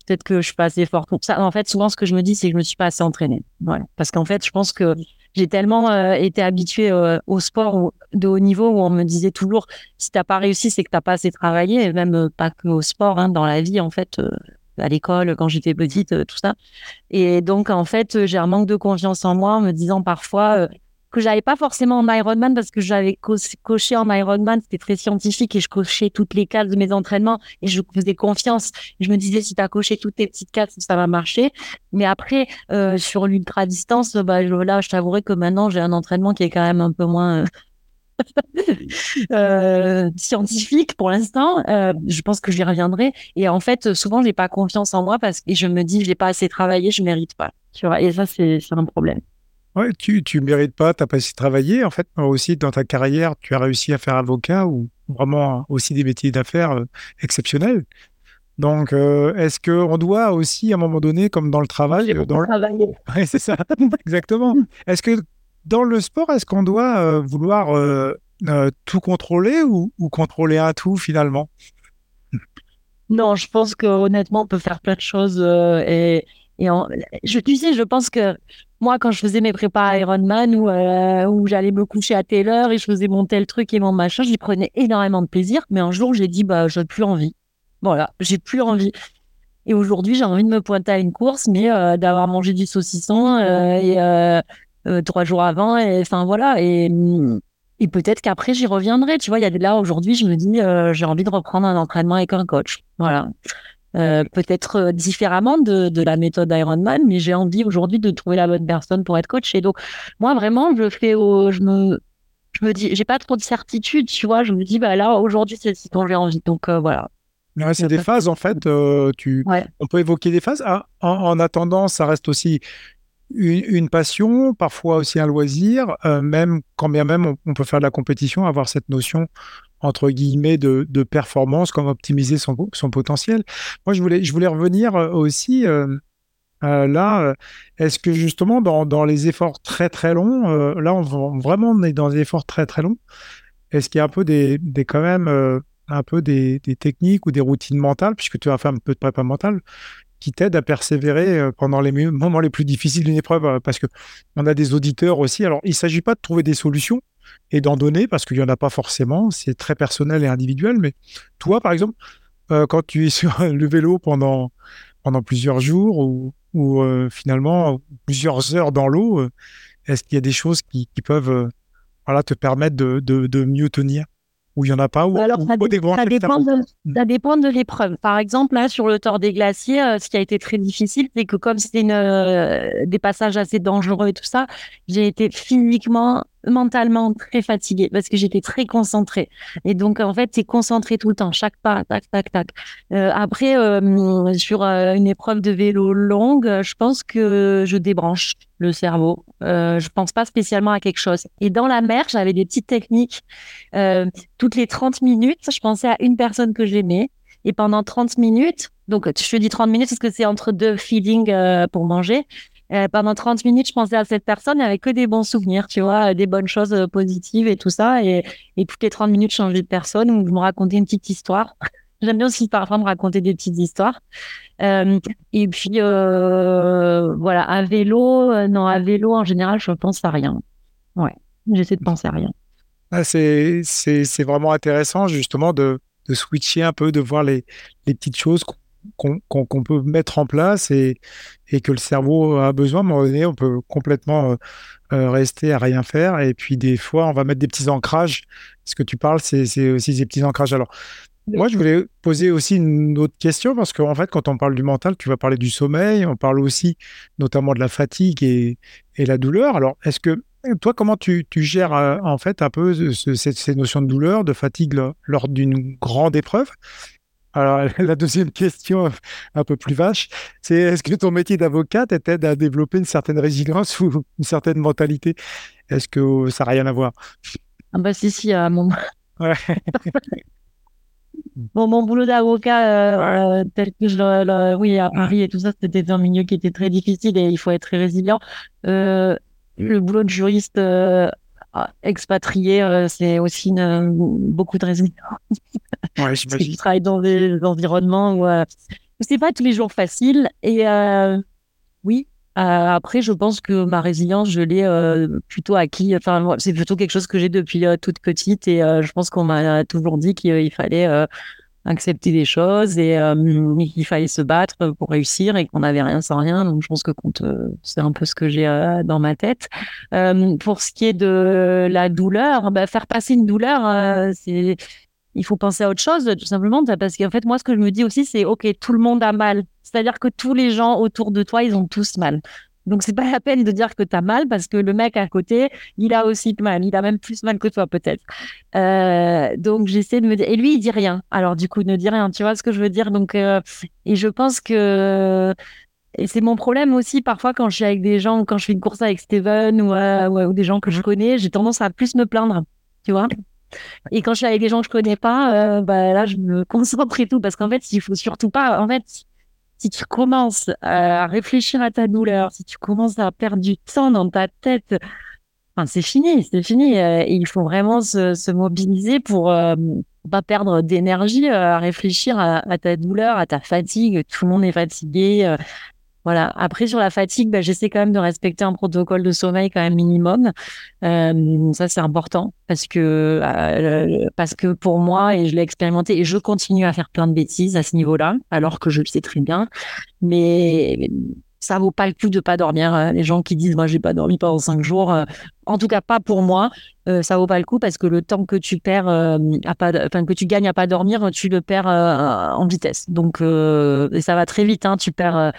peut-être que je suis pas assez forte pour ça en fait souvent ce que je me dis c'est que je me suis pas assez entraînée. Voilà. Parce qu'en fait je pense que j'ai tellement euh, été habituée euh, au sport de haut niveau où on me disait toujours si t'as pas réussi, c'est que t'as pas assez travaillé, et même euh, pas que au sport, hein, dans la vie en fait, à l'école quand j'étais petite, tout ça. Et donc en fait, j'ai un manque de confiance en moi, en me disant parfois que j'avais pas forcément en Ironman parce que j'avais coché en Ironman, c'était très scientifique et je cochais toutes les cases de mes entraînements et je faisais confiance. Je me disais si tu as coché toutes tes petites cases, ça va marcher. Mais après euh, sur l'ultra distance, bah là je t'avouerai que maintenant j'ai un entraînement qui est quand même un peu moins euh, scientifique pour l'instant. Euh, je pense que j'y reviendrai. Et en fait, souvent, j'ai pas confiance en moi parce que je me dis, j'ai pas assez travaillé, je mérite pas. Tu vois, et ça, c'est un problème.
Ouais, tu ne mérites pas, tu n'as pas assez travaillé. En fait, aussi, dans ta carrière, tu as réussi à faire avocat ou vraiment aussi des métiers d'affaires euh, exceptionnels. Donc, euh, est-ce qu'on doit aussi, à un moment donné, comme dans le travail...
Euh, dans le... travailler.
Oui, c'est ça, exactement. Est-ce que dans le sport, est-ce qu'on doit vouloir tout contrôler ou, ou, contrôler un tout finalement?
Non, je pense qu'honnêtement, on peut faire plein de choses et et je, tu sais, je pense que moi, quand je faisais mes prépas Ironman euh, où j'allais me coucher à telle heure et je faisais mon tel truc et mon machin, j'y prenais énormément de plaisir. Mais un jour, j'ai dit, bah, j'ai plus envie. Voilà, j'ai plus envie. Et aujourd'hui, j'ai envie de me pointer à une course, mais euh, d'avoir mangé du saucisson euh, trois jours avant. Et enfin voilà. Et et peut-être qu'après j'y reviendrai. Tu vois, il y a là aujourd'hui, je me dis, j'ai envie de reprendre un entraînement avec un coach. Voilà. Euh, peut-être euh, différemment de, de la méthode Ironman, mais j'ai envie aujourd'hui de trouver la bonne personne pour être coach. Et donc, moi, vraiment, je fais, au, je me, je me dis, j'ai pas trop de certitude, tu vois. Je me dis, bah là, aujourd'hui, c'est ce dont j'ai envie. Donc, voilà.
Ouais, c'est des phases, en fait. tu... On peut évoquer des phases. Ah, en, en, attendant, ça reste aussi une, passion, parfois aussi un loisir, euh, même quand bien même on, peut faire de la compétition, avoir cette notion entre guillemets de, performance, comme optimiser son, potentiel. Moi, je voulais, revenir euh, aussi euh, là. Est-ce que justement dans, les efforts très très longs, là on, vraiment on est dans des efforts très très longs. Est-ce qu'il y a un peu des, quand même un peu des, techniques ou des routines mentales, puisque tu as fait un peu de prépa mentale, qui t'aide à persévérer euh, pendant les moments les plus difficiles d'une épreuve, euh, parce que on a des auditeurs aussi. Alors, il ne s'agit pas de trouver des solutions et d'en donner, parce qu'il n'y en a pas forcément, c'est très personnel et individuel, mais toi, par exemple, euh, quand tu es sur le vélo pendant, pendant plusieurs jours ou, ou finalement plusieurs heures dans l'eau, est-ce qu'il y a des choses qui, qui peuvent voilà, te permettre de, de, de mieux tenir? Ou il n'y en a pas ou,
Alors, ça, dépend de, ça, dépend de, l'épreuve. Par exemple, là, sur le tort des glaciers, euh, ce qui a été très difficile, c'est que comme c'était euh, des passages assez dangereux et tout ça, j'ai été physiquement mentalement très fatiguée parce que j'étais très concentrée. Et donc, en fait, tu es concentré tout le temps, chaque pas, tac, tac, tac. Euh, après, euh, sur euh, une épreuve de vélo longue, je pense que je débranche le cerveau. Euh, je pense pas spécialement à quelque chose. Et dans la mer, j'avais des petites techniques. Toutes les 30 minutes, je pensais à une personne que j'aimais. Et pendant 30 minutes, donc je dis 30 minutes parce que c'est entre deux feedings pour manger. Euh, pendant 30 minutes, je pensais à cette personne avec que des bons souvenirs, tu vois, des bonnes choses euh, positives et tout ça. Et, toutes les 30 minutes, je changeais de personne ou je me racontais une petite histoire. J'aime bien aussi parfois me raconter des petites histoires. Euh, et puis, voilà, à vélo, non, à vélo, en général, je pense à rien. Ouais, j'essaie de penser à rien.
Ah, c'est vraiment intéressant, justement, de, de switcher un peu, de voir les, les petites choses qu'on peut mettre en place et, et, que le cerveau a besoin. À un moment donné, on peut complètement euh, euh, rester à rien faire. Et puis, des fois, on va mettre des petits ancrages. Ce que tu parles, c'est aussi des petits ancrages. Alors, moi, je voulais poser aussi une autre question parce qu'en fait, quand on parle du mental, tu vas parler du sommeil, on parle aussi notamment de la fatigue et, et la douleur. Alors, est-ce que toi, comment tu, tu gères euh, en fait un peu ces, ces, notions de douleur, de fatigue lors d'une grande épreuve? Alors, la deuxième question, un peu plus vache, c'est est-ce que ton métier d'avocat t'aide à développer une certaine résilience ou une certaine mentalité? Est-ce que ça n'a rien à voir?
Ah bah si, si, euh, mon... bon, mon boulot d'avocat, euh, euh, tel que je le, oui, à Paris et tout ça, c'était un milieu qui était très difficile et il faut être très résilient. le boulot de juriste expatrié, c'est aussi une, beaucoup de résilience.
Ouais, j'imagine.
je travaille dans des environnements où euh, c'est pas tous les jours facile. Et euh, oui, euh, après, je pense que ma résilience, je l'ai euh, plutôt acquis. Enfin, c'est plutôt quelque chose que j'ai depuis euh, toute petite. Et je pense qu'on m'a toujours dit qu'il fallait accepter des choses et qu'il fallait se battre pour réussir et qu'on n'avait rien sans rien. Donc, je pense que c'est un peu ce que j'ai dans ma tête. pour ce qui est de la douleur, bah, faire passer une douleur, c'est il faut penser à autre chose, tout simplement, parce qu'en fait, moi, ce que je me dis aussi, c'est, OK, tout le monde a mal. C'est-à-dire que tous les gens autour de toi, ils ont tous mal. Donc, c'est pas la peine de dire que tu as mal parce que le mec à côté, il a aussi mal. Il a même plus mal que toi, peut-être. Euh, donc, j'essaie de me dire. Et lui, il dit rien. Alors, du coup, ne dit rien. Tu vois ce que je veux dire? Donc, euh, et je pense que. Et c'est mon problème aussi, parfois, quand je suis avec des gens, quand je fais une course avec Steven ou, euh, ou des gens que je connais, j'ai tendance à plus me plaindre. Tu vois? Et quand je suis avec des gens que je connais pas, euh, bah là, je me concentre et tout, parce qu'en fait, il faut surtout pas, en fait, si tu commences à réfléchir à ta douleur, si tu commences à perdre du temps dans ta tête, enfin, c'est fini, c'est fini. Euh, il faut vraiment se, se mobiliser pour euh, pas perdre d'énergie à réfléchir à, ta douleur, à ta fatigue. Tout le monde est fatigué. Voilà. Après, sur la fatigue, bah, j'essaie quand même de respecter un protocole de sommeil quand même minimum. Euh, ça, c'est important parce que euh, parce que pour moi, et je l'ai expérimenté, et je continue à faire plein de bêtises à ce niveau-là, alors que je le sais très bien. Mais ça vaut pas le coup de pas dormir. Euh, les gens qui disent moi j'ai pas dormi pendant cinq jours, en tout cas pas pour moi, euh, ça vaut pas le coup parce que le temps que tu perds à pas, enfin que tu gagnes à pas dormir, tu le perds en vitesse. Donc ça va très vite. Hein, tu perds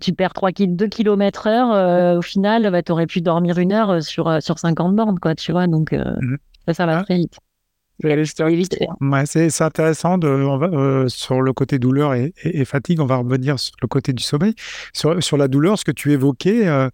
tu perds 3 2 km heure, au final, bah, tu aurais pu dormir une heure sur, sur 50 bornes, quoi, tu vois, donc mmh ça, ça va très vite.
Ouais, c'est intéressant de, on va, euh, sur le côté douleur et, fatigue. On va revenir sur le côté du sommeil. Sur, sur la douleur, ce que tu évoquais, euh,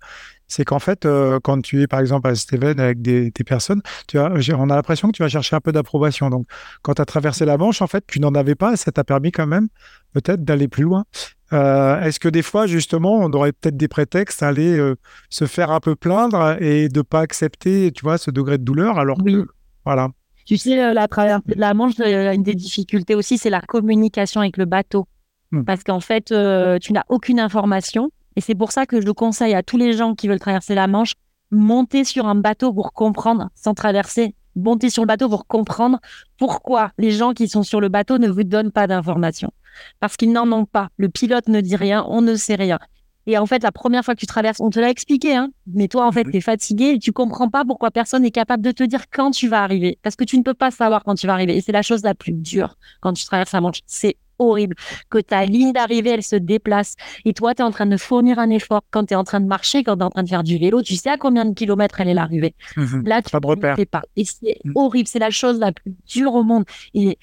c'est qu'en fait, euh, quand tu es par exemple à Steven avec des, des personnes, tu as, on a l'impression que tu vas chercher un peu d'approbation. Donc, quand tu as traversé la Manche, en fait, tu n'en avais pas et ça t'a permis quand même peut-être d'aller plus loin. Est-ce que des fois, justement, on aurait peut-être des prétextes à aller se faire un peu plaindre et de pas accepter, tu vois, ce degré de douleur alors que, voilà.
Tu sais, euh, la traversée de la Manche, euh, une des difficultés aussi, c'est la communication avec le bateau. Hmm. Parce qu'en fait, euh, tu n'as aucune information. Et c'est pour ça que je conseille à tous les gens qui veulent traverser la Manche, monter sur un bateau pour comprendre, sans traverser. Monter sur le bateau pour comprendre pourquoi les gens qui sont sur le bateau ne vous donnent pas d'informations. Parce qu'ils n'en ont pas. Le pilote ne dit rien, on ne sait rien. Et en fait, la première fois que tu traverses, on te l'a expliqué, hein, mais toi, en fait, tu es fatigué et tu comprends pas pourquoi personne n'est capable de te dire quand tu vas arriver. Parce que tu ne peux pas savoir quand tu vas arriver. Et c'est la chose la plus dure quand tu traverses la Manche. C'est horrible que ta ligne d'arrivée, elle se déplace. Et toi, tu es en train de fournir un effort. Quand tu es en train de marcher, quand tu es en train de faire du vélo, tu sais à combien de kilomètres elle est l'arrivée.
Mmh Là, tu ne sais
pas. Et c'est mmh. horrible. C'est la chose la plus dure au monde. Et,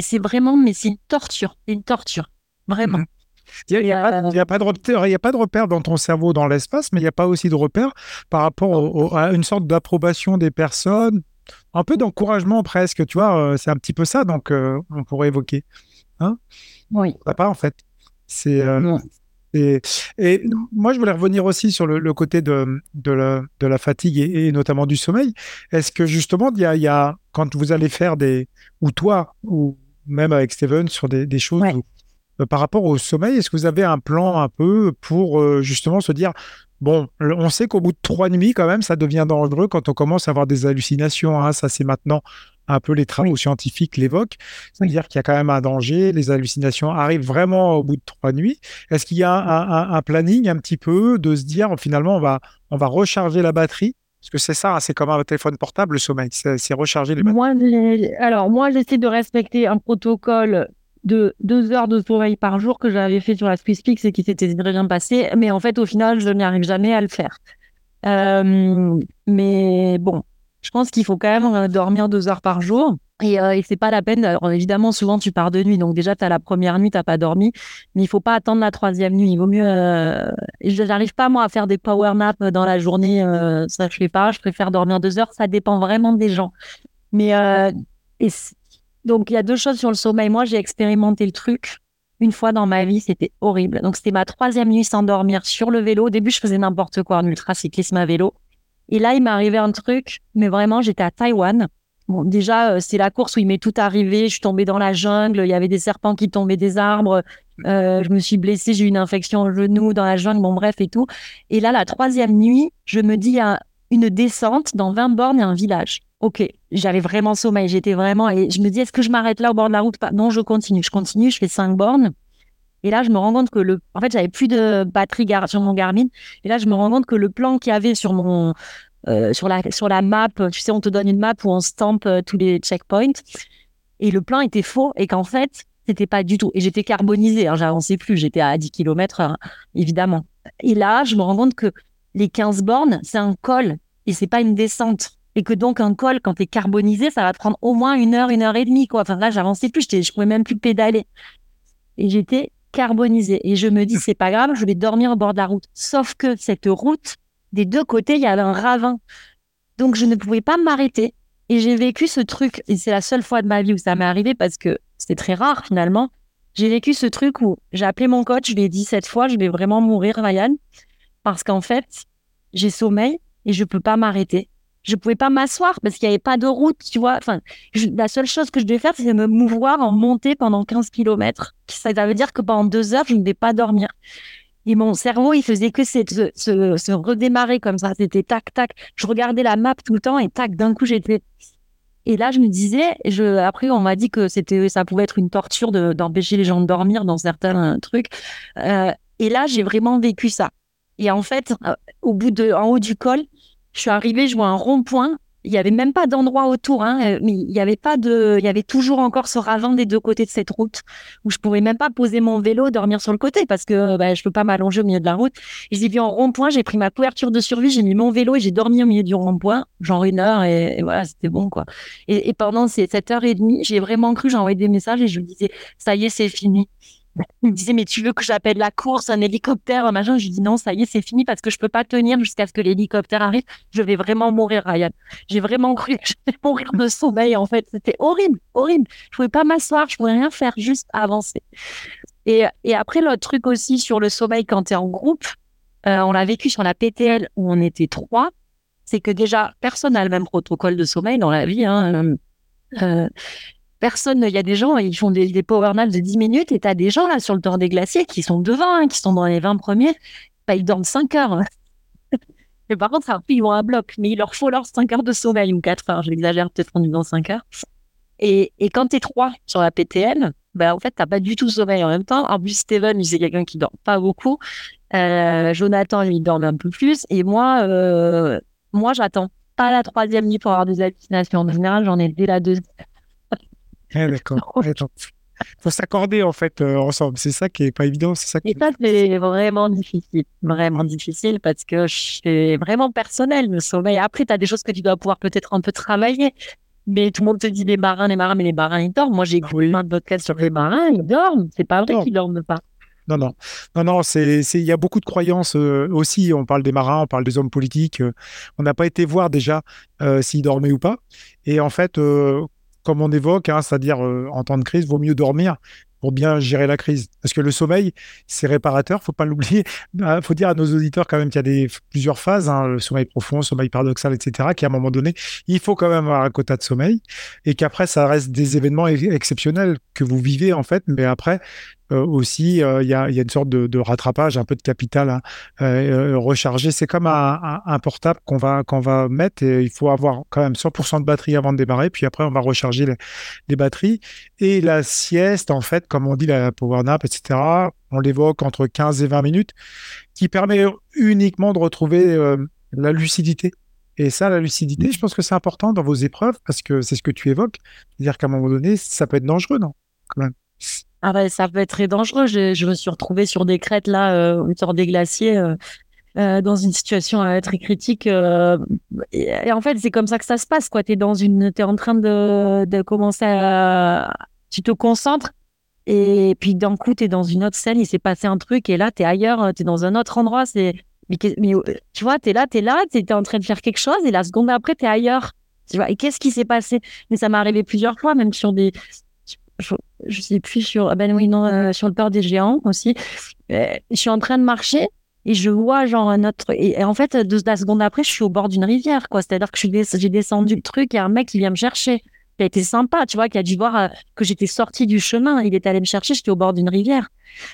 c'est vraiment, mais c'est une torture. une torture. Vraiment. Mmh
il n'y a, pas de repère, il a pas de repère dans ton cerveau dans l'espace, mais il n'y a pas aussi de repère par rapport à une sorte d'approbation des personnes, un peu d'encouragement presque, tu vois, euh, c'est un petit peu ça, donc euh, on pourrait évoquer. Hein
oui.
pas en fait. C'est. Euh, et, et, moi, je voulais revenir aussi sur le, côté de, de, la, de, la, fatigue et, notamment du sommeil. Est-ce que justement, il y, a, il y a, quand vous allez faire des, ou toi, ou même avec Steven, sur des, des choses euh, par rapport au sommeil, est-ce que vous avez un plan un peu pour euh, justement se dire, bon, on sait qu'au bout de trois nuits, quand même, ça devient dangereux quand on commence à avoir des hallucinations. Hein, ça, c'est maintenant un peu les travaux scientifiques l'évoquent. C'est-à-dire qu'il y a quand même un danger, les hallucinations arrivent vraiment au bout de trois nuits. Est-ce qu'il y a un, planning un petit peu de se dire, finalement, on va, on va recharger la batterie parce que c'est ça, hein, c'est comme un téléphone portable, le sommeil, c'est recharger les batteries.
Moi, alors, moi, j'essaie de respecter un protocole de deux heures de sommeil par jour que j'avais fait sur la SwissPix et qui s'était très bien passé. Mais en fait, au final, je n'y arrive jamais à le faire. Euh, mais bon, je pense qu'il faut quand même euh, dormir deux heures par jour. Et, euh, et c'est pas la peine. Alors, évidemment, souvent, tu pars de nuit. Donc, déjà, tu as la première nuit, tu pas dormi. Mais il faut pas attendre la troisième nuit. Il vaut mieux. Je n'arrive pas, moi, à faire des power naps dans la journée. ça, je fais pas. Je préfère dormir deux heures. Ça dépend vraiment des gens. Mais et donc, il y a deux choses sur le sommeil. Moi, j'ai expérimenté le truc une fois dans ma vie, c'était horrible. Donc, c'était ma troisième nuit sans dormir sur le vélo. Au début, je faisais n'importe quoi en ultra-cyclisme à vélo. Et là, il m'est arrivé un truc, mais vraiment, j'étais à Taïwan. Bon, déjà, euh, c'est la course où il m'est tout arrivé. Je suis tombée dans la jungle. Il y avait des serpents qui tombaient des arbres. Euh, je me suis blessée. J'ai eu une infection au genou dans la jungle. Bon, bref, et tout. Et là, la troisième nuit, je me dis, il y a une descente dans 20 bornes et un village ok, j'avais vraiment sommeil, j'étais vraiment, et je me dis, est-ce que je m'arrête là au bord de la route Non, je continue, je continue, je fais cinq bornes. Et là, je me rends compte que le, en fait, j'avais plus de batterie sur mon Garmin. Et là, je me rends compte que le plan qu'il y avait sur mon, euh, sur la, sur la map, tu sais, on te donne une map où on stampe euh, tous les checkpoints. Et le plan était faux et qu'en fait, c'était pas du tout. Et j'étais carbonisée, hein, j'avançais plus, j'étais à 10 km, hein, évidemment. Et là, je me rends compte que les 15 bornes, c'est un col et c'est pas une descente et que donc un col, quand tu es carbonisé, ça va prendre au moins une heure, une heure et demie. Quoi. Enfin là, j'avançais plus, je pouvais même plus pédaler. Et j'étais carbonisé. Et je me dis, c'est pas grave, je vais dormir au bord de la route. Sauf que cette route, des deux côtés, il y avait un ravin. Donc je ne pouvais pas m'arrêter. Et j'ai vécu ce truc, et c'est la seule fois de ma vie où ça m'est arrivé parce que c'était très rare finalement. J'ai vécu ce truc où j'ai appelé mon coach, je lui ai dit cette fois, je vais vraiment mourir, Ryan, parce qu'en fait, j'ai sommeil et je peux pas m'arrêter je pouvais pas m'asseoir parce qu'il n'y avait pas de route, tu vois. Enfin, la seule chose que je devais faire, c'est me mouvoir en montée pendant 15 km. Ça, veut dire que pendant deux heures, je ne devais pas dormir. Et mon cerveau, il faisait que se, se, redémarrer comme ça. C'était tac, tac. Je regardais la map tout le temps et tac, d'un coup, j'étais. Et là, je me disais, je, après, on m'a dit que c'était, ça pouvait être une torture d'empêcher les gens de dormir dans certains trucs. Euh, et là, j'ai vraiment vécu ça. Et en fait, au bout de, en haut du col, je suis arrivée, je vois un rond-point il n'y avait même pas d'endroit autour, hein, euh, mais il y avait pas de, il y avait toujours encore ce ravin des deux côtés de cette route où je pouvais même pas poser mon vélo, dormir sur le côté parce que bah, je peux pas m'allonger au milieu de la route. Et j'ai vu en rond-point, j'ai pris ma couverture de survie, j'ai mis mon vélo et j'ai dormi au milieu du rond-point, genre une heure et, voilà, c'était bon quoi. Et, et pendant ces sept heures et demie, j'ai vraiment cru, j'ai envoyé des messages et je me disais, ça y est, c'est fini. Il me disait, mais tu veux que j'appelle la course, un hélicoptère, un machin? Je lui dis, non, ça y est, c'est fini parce que je peux pas tenir jusqu'à ce que l'hélicoptère arrive. Je vais vraiment mourir, Ryan. J'ai vraiment cru que j'allais mourir de sommeil, en fait. C'était horrible, horrible. Je pouvais pas m'asseoir, je pouvais rien faire, juste avancer. Et, et après, l'autre truc aussi sur le sommeil quand tu es en groupe, euh, on l'a vécu sur la PTL où on était trois, c'est que déjà, personne n'a le même protocole de sommeil dans la vie. Hein. Euh, personne, il y a des gens, ils font des, power naps de 10 minutes et tu as des gens là sur le tour des glaciers qui sont devant, hein, qui sont dans les 20 premiers, bah, ils dorment 5 heures. mais par contre, ils vont à bloc, mais il leur faut leur 5 heures de sommeil ou 4 heures, j'exagère peut-être en disant 5 heures. Et, et quand tu es 3 sur la PTL, bah, en fait, tu pas du tout sommeil en même temps. En plus, Steven, c'est quelqu'un qui dort pas beaucoup. Euh, Jonathan, lui, il dort un peu plus. Et moi, euh, moi j'attends pas la troisième nuit pour avoir des hallucinations. En général, j'en ai dès la deuxième.
Ah, d'accord. faut s'accorder en fait euh, ensemble. C'est ça qui est pas évident. C'est ça.
Qui... Et ça c'est vraiment difficile, vraiment difficile parce que c'est vraiment personnel le sommeil. Après, tu as des choses que tu dois pouvoir peut-être un peu travailler. Mais tout le monde te dit les marins, les marins, mais les marins ils dorment. Moi j'ai écouté plein de podcasts sur les marins, ils dorment. C'est pas vrai qu'ils dorment pas.
Non, non, non, non. C'est, il y a beaucoup de croyances euh, aussi. On parle des marins, on parle des hommes politiques. Euh, on n'a pas été voir déjà s'ils dormaient ou pas. Et en fait, comme on évoque, hein, c'est-à-dire euh, en temps de crise, vaut mieux dormir pour bien gérer la crise. Parce que le sommeil, c'est réparateur, faut pas l'oublier. Il bah, faut dire à nos auditeurs quand même qu'il y a des, plusieurs phases, hein, le sommeil profond, le sommeil paradoxal, etc., qu'à un moment donné, il faut quand même avoir un quota de sommeil et qu'après, ça reste des événements exceptionnels que vous vivez en fait, mais après, aussi, euh, il y, a, une sorte de, rattrapage, un peu de capital hein, euh, rechargé. C'est comme un, portable qu'on va, qu'on va mettre et il faut avoir quand même 100% de batterie avant de démarrer, puis après on va recharger les, batteries. Et la sieste, en fait, comme on dit, la power nap, etc., on l'évoque entre 15 et 20 minutes, qui permet uniquement de retrouver la lucidité. Et ça, la lucidité, je pense que c'est important dans vos épreuves parce que c'est ce que tu évoques. C'est-à-dire qu'à un moment donné, ça peut être dangereux, non?
Ah bah, ça peut être très dangereux. Je, me suis retrouvée sur des crêtes là, euh, des glaciers, euh, euh, dans une situation euh, très critique. Et, en fait, c'est comme ça que ça se passe. Quoi, t'es dans une, t'es en train de, commencer à, tu te concentres. Et puis d'un coup, tu es dans une autre scène, il s'est passé un truc, et là, tu es ailleurs, tu es dans un autre endroit. C'est, mais, tu vois, tu es là, tu es là, tu es en train de faire quelque chose, et la seconde après, tu es ailleurs. Tu vois, et qu'est-ce qui s'est passé? Mais ça m'est arrivé plusieurs fois, même sur des, je, je sais plus sur, ben oui, non, euh, sur le port des géants aussi. Euh, je suis en train de marcher et je vois genre un autre. Et, en fait, deux la seconde après, je suis au bord d'une rivière, quoi. C'est-à-dire que j'ai descendu le truc et un mec qui vient me chercher. Qui a été sympa, tu vois, qui a dû voir euh, que j'étais sortie du chemin. Il est allé me chercher, j'étais au bord d'une rivière.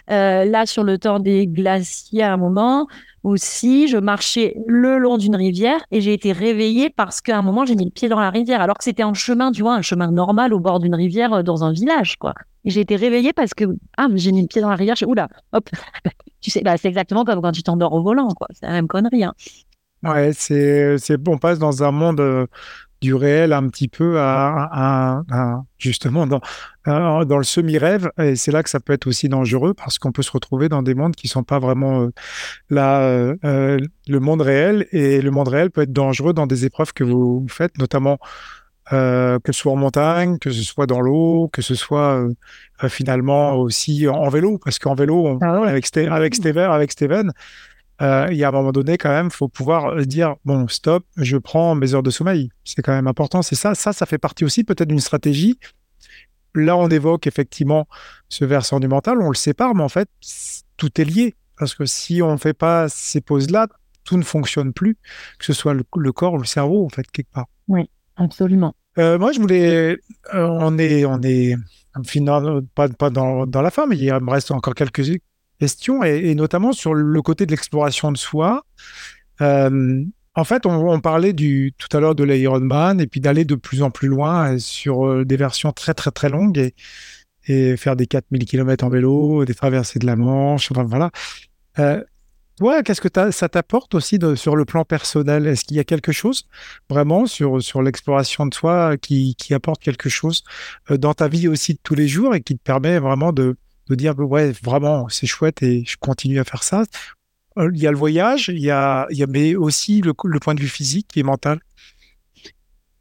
là, sur le temps des glaciers, à un moment, aussi, je marchais le long d'une rivière et j'ai été réveillée parce qu'à un moment, j'ai mis le pied dans la rivière, alors que c'était un chemin, tu vois, un chemin normal au bord d'une rivière euh, dans un village, quoi. Et j'ai été réveillée parce que, ah, j'ai mis le pied dans la rivière, je oula, hop. tu sais, bah, c'est exactement comme quand tu t'endors au volant, quoi. C'est la même connerie, hein.
Ouais, c'est, c'est, on passe dans un monde euh, du réel un petit peu à, justement dans, dans le semi-rêve. Et c'est là que ça peut être aussi dangereux parce qu'on peut se retrouver dans des mondes qui sont pas vraiment euh, là, euh, euh, le monde réel. Et le monde réel peut être dangereux dans des épreuves que vous faites, notamment que ce soit en montagne, que ce soit dans l'eau, que ce soit finalement aussi en, vélo, parce qu'en vélo, ah avec, avec, Steven, avec Steven, euh, il y a un moment donné, quand même, il faut pouvoir euh, dire bon, stop, je prends mes heures de sommeil. C'est quand même important. C'est ça, ça, ça fait partie aussi peut-être d'une stratégie. Là, on évoque effectivement ce versant du mental, on le sépare, mais en fait, tout est lié. Parce que si on ne fait pas ces pauses-là, tout ne fonctionne plus, que ce soit le, corps ou le cerveau, en fait, quelque part.
Oui, absolument.
Euh, moi, je voulais. on est, on est finalement pas, pas dans, dans, la fin, mais il me reste encore quelques, et, notamment sur le côté de l'exploration de soi. Euh, en fait, on, parlait tout à l'heure de l'Ironman et puis d'aller de plus en plus loin sur euh, des versions très très très longues et, faire des 4000 km en vélo, des traversées de la Manche, enfin voilà. Euh, qu'est-ce que ça t'apporte aussi sur le plan personnel? Est-ce qu'il y a quelque chose vraiment sur, l'exploration de soi qui, qui, apporte quelque chose euh, dans ta vie aussi de tous les jours et qui te permet vraiment de, dire ouais, vraiment, c'est chouette et je continue à faire ça euh, Il y a le voyage, il y a, il y a mais aussi le, point de vue physique et mental.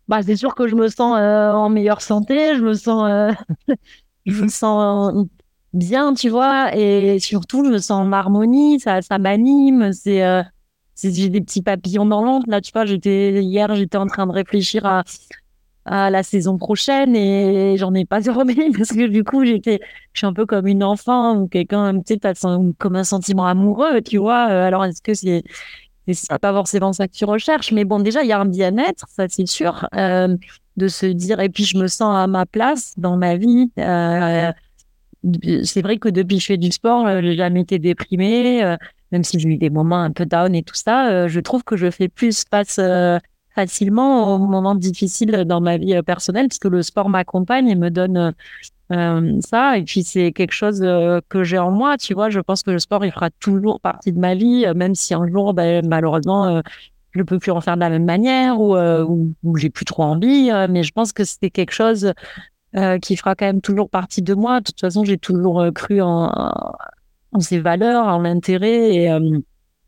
Bah, c'est sûr que je me sens euh, en meilleure santé, je me sens, je me sens bien, tu vois, et surtout, je me sens en harmonie, ça, ça m'anime, c'est, euh, j'ai des petits papillons dans l'ombre. Là, tu vois, j'étais, hier, j'étais en train de réfléchir à, à la saison prochaine et j'en ai pas remis parce que du coup, j'étais, je suis un peu comme une enfant ou quelqu'un, tu sais, comme un sentiment amoureux, tu vois. Euh, alors, est-ce que c'est, c'est pas forcément ça que tu recherches, mais bon, déjà, il y a un bien-être, ça, c'est sûr, euh, de se dire, et puis je me sens à ma place dans ma vie. Euh, c'est vrai que depuis que je fais du sport, j'ai jamais été déprimée, euh, même si j'ai eu des moments un peu down et tout ça. Je trouve que je fais plus face facilement aux moments difficiles dans ma vie personnelle, puisque le sport m'accompagne et me donne ça. Et puis c'est quelque chose que j'ai en moi, tu vois. Je pense que le sport, il fera toujours partie de ma vie, même si un jour, ben, malheureusement, je ne peux plus en faire de la même manière ou, ou, ou j'ai plus trop envie. mais je pense que c'était quelque chose euh, qui fera quand même toujours partie de moi. De toute façon, j'ai toujours euh, cru en, en ces valeurs, en l'intérêt. Euh,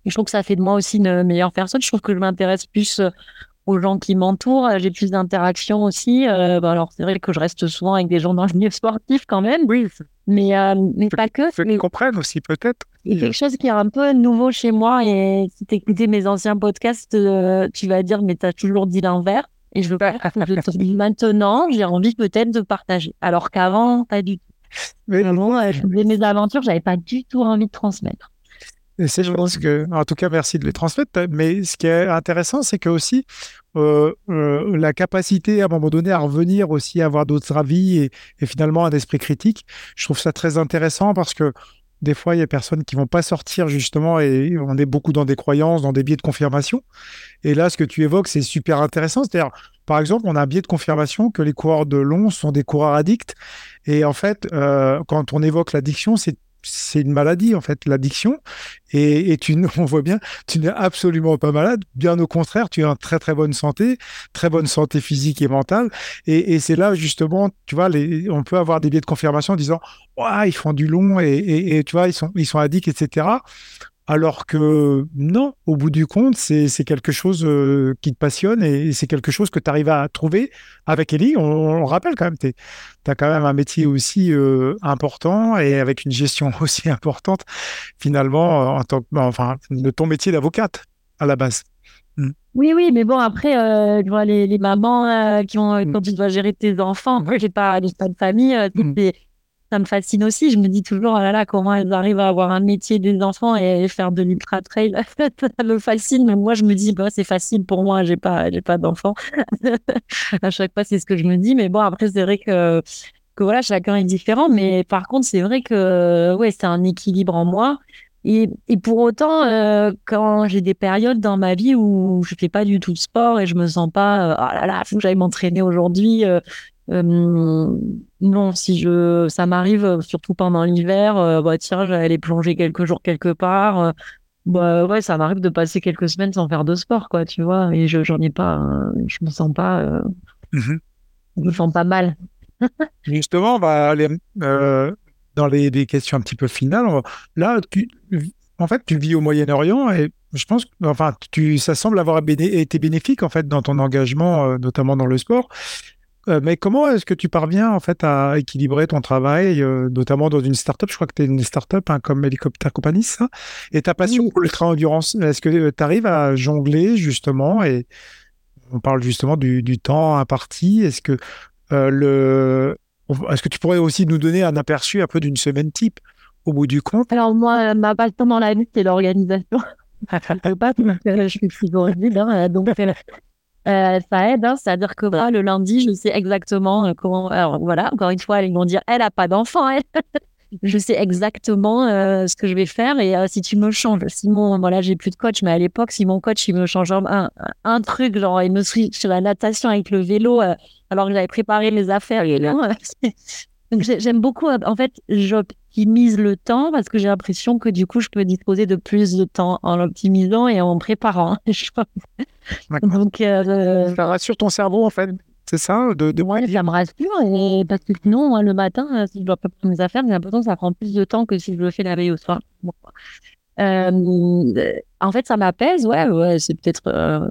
et, je trouve que ça fait de moi aussi une meilleure personne. Je trouve que je m'intéresse plus aux gens qui m'entourent. J'ai plus d'interactions aussi. Euh, bah alors, c'est vrai que je reste souvent avec des gens dans le milieu sportif quand même.
Oui.
Mais, mais pas que.
Ceux qui comprennent aussi, peut-être.
Il y a quelque chose qui est un peu nouveau chez moi. Et si tu écoutais mes anciens podcasts, tu vas dire, mais tu as toujours dit l'inverse. Et je veux pas. Maintenant, j'ai envie peut-être de partager. Alors qu'avant, pas du tout. Mais bon, je faisais mes aventures, j'avais pas du tout envie de transmettre.
C'est, je pense que, en tout cas, merci de les transmettre. Mais ce qui est intéressant, c'est que aussi euh, euh, la capacité à un moment donné à revenir aussi, à avoir d'autres avis et, finalement un esprit critique. Je trouve ça très intéressant parce que des fois, il y a personnes qui vont pas sortir justement et on est beaucoup dans des croyances, dans des biais de confirmation. Et là, ce que tu évoques, c'est super intéressant. C'est-à-dire, par exemple, on a un biais de confirmation que les coureurs de long sont des coureurs addicts. Et en fait, euh, quand on évoque l'addiction, c'est c'est une maladie en fait, l'addiction. Et, et, tu, on voit bien, tu n'es absolument pas malade. Bien au contraire, tu es en très très bonne santé, très bonne santé physique et mentale. Et, c'est là justement, tu vois, on peut avoir des biais de confirmation en disant, ouais, ils font du long et, et, tu vois, ils sont, ils sont addicts, etc. Alors que non, au bout du compte, c'est quelque chose euh, qui te passionne et c'est quelque chose que tu arrives à trouver avec Ellie. On, le rappelle quand même, tu as quand même un métier aussi euh, important et avec une gestion aussi importante finalement en tant que, enfin, de ton métier d'avocate à la base.
Mmh. Oui, oui, mais bon, après, euh, vois, les, les mamans qui ont, mmh. quand tu dois gérer tes enfants, moi, j'ai pas, pas de famille, mmh ça me fascine aussi. Je me dis toujours, oh là là, comment elles arrivent à avoir un métier des enfants et faire de l'ultra trail? ça me fascine. Mais moi, je me dis, bah, c'est facile pour moi. J'ai pas, j'ai pas d'enfants. à chaque fois, c'est ce que je me dis. Mais bon, après, c'est vrai que, que voilà, chacun est différent. Mais par contre, c'est vrai que, ouais, c'est un équilibre en moi. Et, et pour autant, euh, quand j'ai des périodes dans ma vie où je fais pas du tout de sport et je me sens pas, euh, oh là là, faut que j'aille m'entraîner aujourd'hui, euh, euh, non, si je, ça m'arrive, euh, surtout pendant l'hiver, euh, bah tiens, j'allais aller plonger quelques jours quelque part. bah ouais, ça m'arrive de passer quelques semaines sans faire de sport, quoi, tu vois. Et je j'en ai pas, je me sens pas, mmh je me sens pas mal.
Justement, on va aller dans les, les, questions un petit peu finales. Là, tu, en fait, tu vis au Moyen-Orient et je pense, enfin, tu, ça semble avoir été bénéfique en fait dans ton engagement, notamment dans le sport. Euh, mais comment est-ce que tu parviens en fait à équilibrer ton travail, euh, notamment dans une startup? Je crois que tu es une startup hein, comme Helicopter Company, ça, et ta passion pour l'ultra-endurance. Est-ce que euh, tu arrives à jongler justement et on parle justement du, du temps imparti? Est-ce que le, est-ce que tu pourrais aussi nous donner un aperçu un peu d'une semaine type au bout du compte?
Alors moi, ma passion dans la vie, c'est l'organisation. je suis frigorigide, hein, donc euh, ça aide, hein, c'est-à-dire que le lundi, je sais exactement euh, comment. Alors voilà, encore une fois, ils vont dire, elle a pas d'enfant, elle. je sais exactement euh, ce que je vais faire et si tu me changes, si mon, voilà, j'ai plus de coach, mais à l'époque, si mon coach il me change un, un, truc, genre il me suit sur la natation avec le vélo, alors que j'avais préparé les affaires, et J'aime beaucoup, en fait, j'optimise le temps parce que j'ai l'impression que du coup, je peux disposer de plus de temps en l'optimisant et en préparant.
Donc, euh, ça rassure ton cerveau, en fait. C'est ça de, de...
Ouais, ça me rassure. Et parce que sinon, le matin, si je dois préparer mes affaires, j'ai l'impression que ça prend plus de temps que si je le fais la veille au soir. Euh, en fait, ça m'apaise. Ouais, ouais, c'est peut-être euh,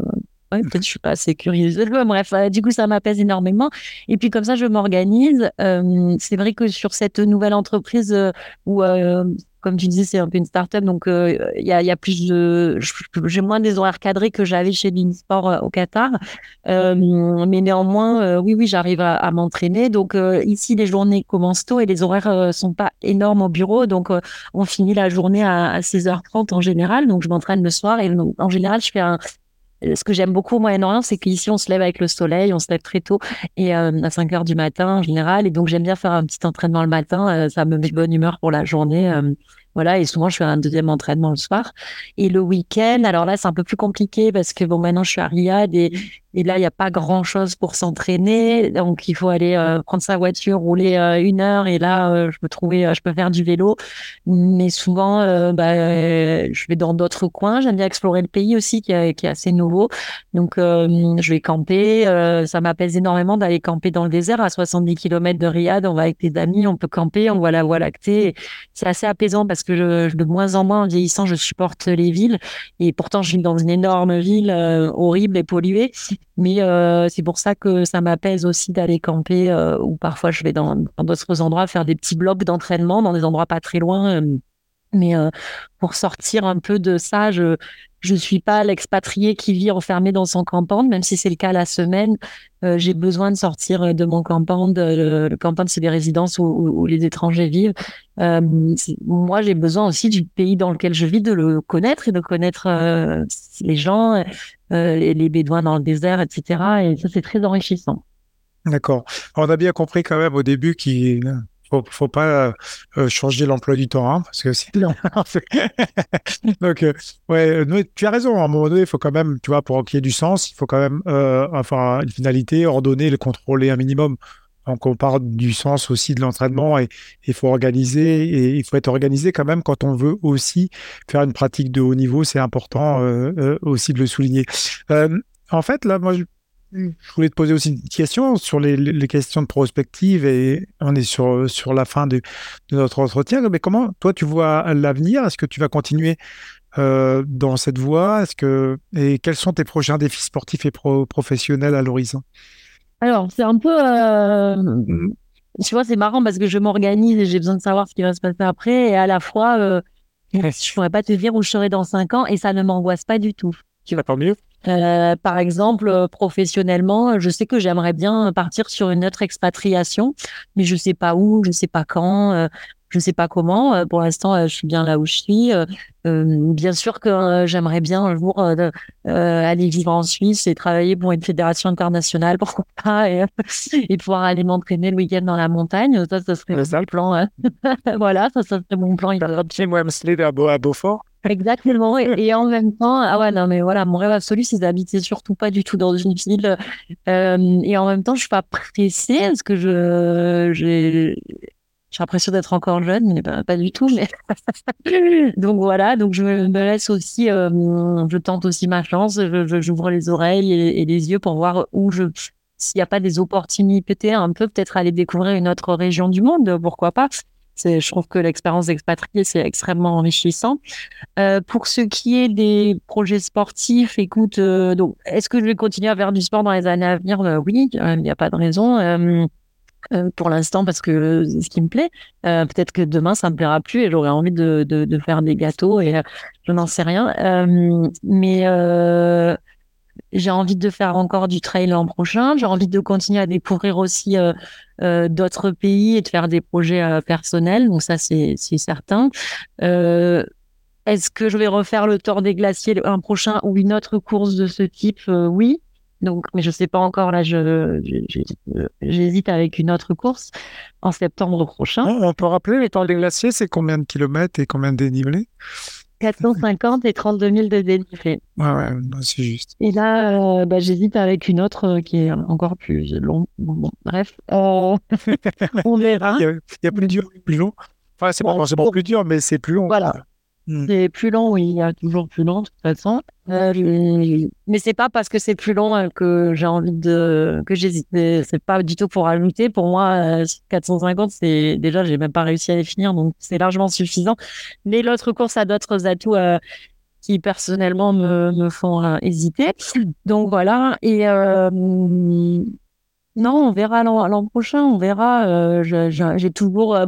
Ouais, peut-être je suis pas sécurisée. Bref, euh, du coup, ça m'apaise énormément. Et puis comme ça, je m'organise. Euh, c'est vrai que sur cette nouvelle entreprise euh, où, comme tu disais, c'est un peu une start-up, donc il y, a, plus de, j'ai moins des horaires cadrés que j'avais chez Sport au Qatar. mais néanmoins, oui, oui, j'arrive à, m'entraîner. Donc ici, les journées commencent tôt et les horaires sont pas énormes au bureau. Donc on finit la journée à, à 6h30 en général. Donc je m'entraîne le soir et en général, je fais un ce que j'aime beaucoup au Moyen-Orient, c'est qu'ici, on se lève avec le soleil, on se lève très tôt et euh, à 5 heures du matin en général. Et donc, j'aime bien faire un petit entraînement le matin. Euh, ça me met bonne humeur pour la journée. Voilà, et souvent je fais un deuxième entraînement le soir. Et le week-end, alors là c'est un peu plus compliqué parce que bon maintenant je suis à Riyad et, et là il n'y a pas grand chose pour s'entraîner, donc il faut aller euh, prendre sa voiture, rouler euh, une heure et là euh, je peux trouver, je peux faire du vélo. Mais souvent bah, je vais dans d'autres coins. J'aime bien explorer le pays aussi qui est, qui est assez nouveau, donc je vais camper. ça m'apaise énormément d'aller camper dans le désert à 70 km de Riyad. On va avec des amis, on peut camper, on voit la voie lactée. C'est assez apaisant parce que je, de moins en moins en vieillissant, je supporte les villes. Et pourtant, je vis dans une énorme ville euh, horrible et polluée. Mais euh, c'est pour ça que ça m'apaise aussi d'aller camper euh, ou parfois je vais dans d'autres endroits faire des petits blocs d'entraînement dans des endroits pas très loin. mais pour sortir un peu de ça, je, je suis pas l'expatrié qui vit enfermé dans son campagne, même si c'est le cas la semaine. Euh, j'ai besoin de sortir euh, de mon campagne. Le, le c'est des résidences où, les étrangers vivent. Euh, moi, j'ai besoin aussi du pays dans lequel je vis, de le connaître et de connaître les gens, les, les, bédouins dans le désert, etc. Et ça, c'est très enrichissant.
D'accord. On a bien compris quand même au début qu'il faut, faut pas euh, changer l'emploi du temps, hein, parce que sinon. Donc, euh, ouais, tu as raison. À un moment donné, il faut quand même, tu vois, pour qu'il y ait du sens, il faut quand même euh, avoir une finalité, ordonner, le contrôler un minimum. Donc, on parle du sens aussi de l'entraînement et il faut organiser et il faut être organisé quand même quand on veut aussi faire une pratique de haut niveau. C'est important euh, euh, aussi de le souligner. Euh, en fait, là, moi, je voulais te poser aussi une question sur les, les, questions de prospective et on est sur, sur la fin de, de notre entretien. Mais comment, toi, tu vois l'avenir? Est-ce que tu vas continuer euh, dans cette voie? Est-ce que et quels sont tes prochains défis sportifs et pro professionnels à l'horizon?
Alors, c'est un peu, euh, tu vois, c'est marrant parce que je m'organise et j'ai besoin de savoir ce qui va se passer après et à la fois, euh, je pourrais pas te dire où je serai dans cinq ans et ça ne m'angoisse pas du tout.
Tu vas tant mieux.
Euh, par exemple, euh, professionnellement, je sais que j'aimerais bien partir sur une autre expatriation, mais je sais pas où, je sais pas quand, euh, je sais pas comment. Euh, pour l'instant, euh, je suis bien là où je suis. bien sûr que j'aimerais bien un jour aller vivre en Suisse et travailler pour une fédération internationale, pourquoi pas, et, et pouvoir aller m'entraîner le week-end dans la montagne. Ça, ça serait mon plan. Hein. voilà, ça, ça serait mon plan.
Chez moi, à Beaufort.
Exactement. Et, en même temps, ah ouais, non, mais voilà, mon rêve absolu, c'est d'habiter surtout pas du tout dans une ville. Euh, et en même temps, je suis pas pressée parce que je, j'ai, j'ai l'impression d'être encore jeune, mais pas, du tout. Mais donc voilà, donc je me laisse aussi, euh, je tente aussi ma chance, je, j'ouvre les oreilles et, et, les yeux pour voir où je, s'il n'y a pas des opportunités, un peu peut-être aller découvrir une autre région du monde, pourquoi pas. Je trouve que l'expérience d'expatrié, c'est extrêmement enrichissant. Euh, pour ce qui est des projets sportifs, écoute, euh, est-ce que je vais continuer à faire du sport dans les années à venir? Euh, Oui, il n'y a pas de raison. Pour l'instant, parce que c'est ce qui me plaît. Peut-être que demain, ça me plaira plus et j'aurai envie de, de, faire des gâteaux et je n'en sais rien. mais j'ai envie de faire encore du trail l'an prochain. J'ai envie de continuer à découvrir aussi euh, euh, d'autres pays et de faire des projets euh, personnels. Donc ça, c'est certain. Est-ce que je vais refaire le Tour des Glaciers l'an prochain ou une autre course de ce type? Oui. Donc, mais je sais pas encore. Là, j'hésite avec une autre course en septembre prochain.
On peut rappeler le Tour des Glaciers, c'est combien de kilomètres et combien de dénivelé
450 et 32 000 de dénivelé.
Ouais, ouais, c'est juste.
Et là, euh, bah, j'hésite avec une autre euh, qui est encore plus longue. Bon, bref, euh, on verra.
Il y, a, plus dur, plus long. Enfin, c'est pas forcément plus dur, mais c'est plus long.
Voilà. Hmm. C'est plus long, oui, il y a toujours plus long de toute façon. Euh, mais c'est pas parce que c'est plus long euh, que j'ai envie de que j'hésite. C'est pas du tout pour ajouter. Pour moi, 450, euh, c'est déjà j'ai même pas réussi à les finir, donc c'est largement suffisant. Mais l'autre course a d'autres atouts qui personnellement me, me font hésiter. Donc voilà. Et non, on verra l'an prochain, on verra. Euh, j'ai toujours euh,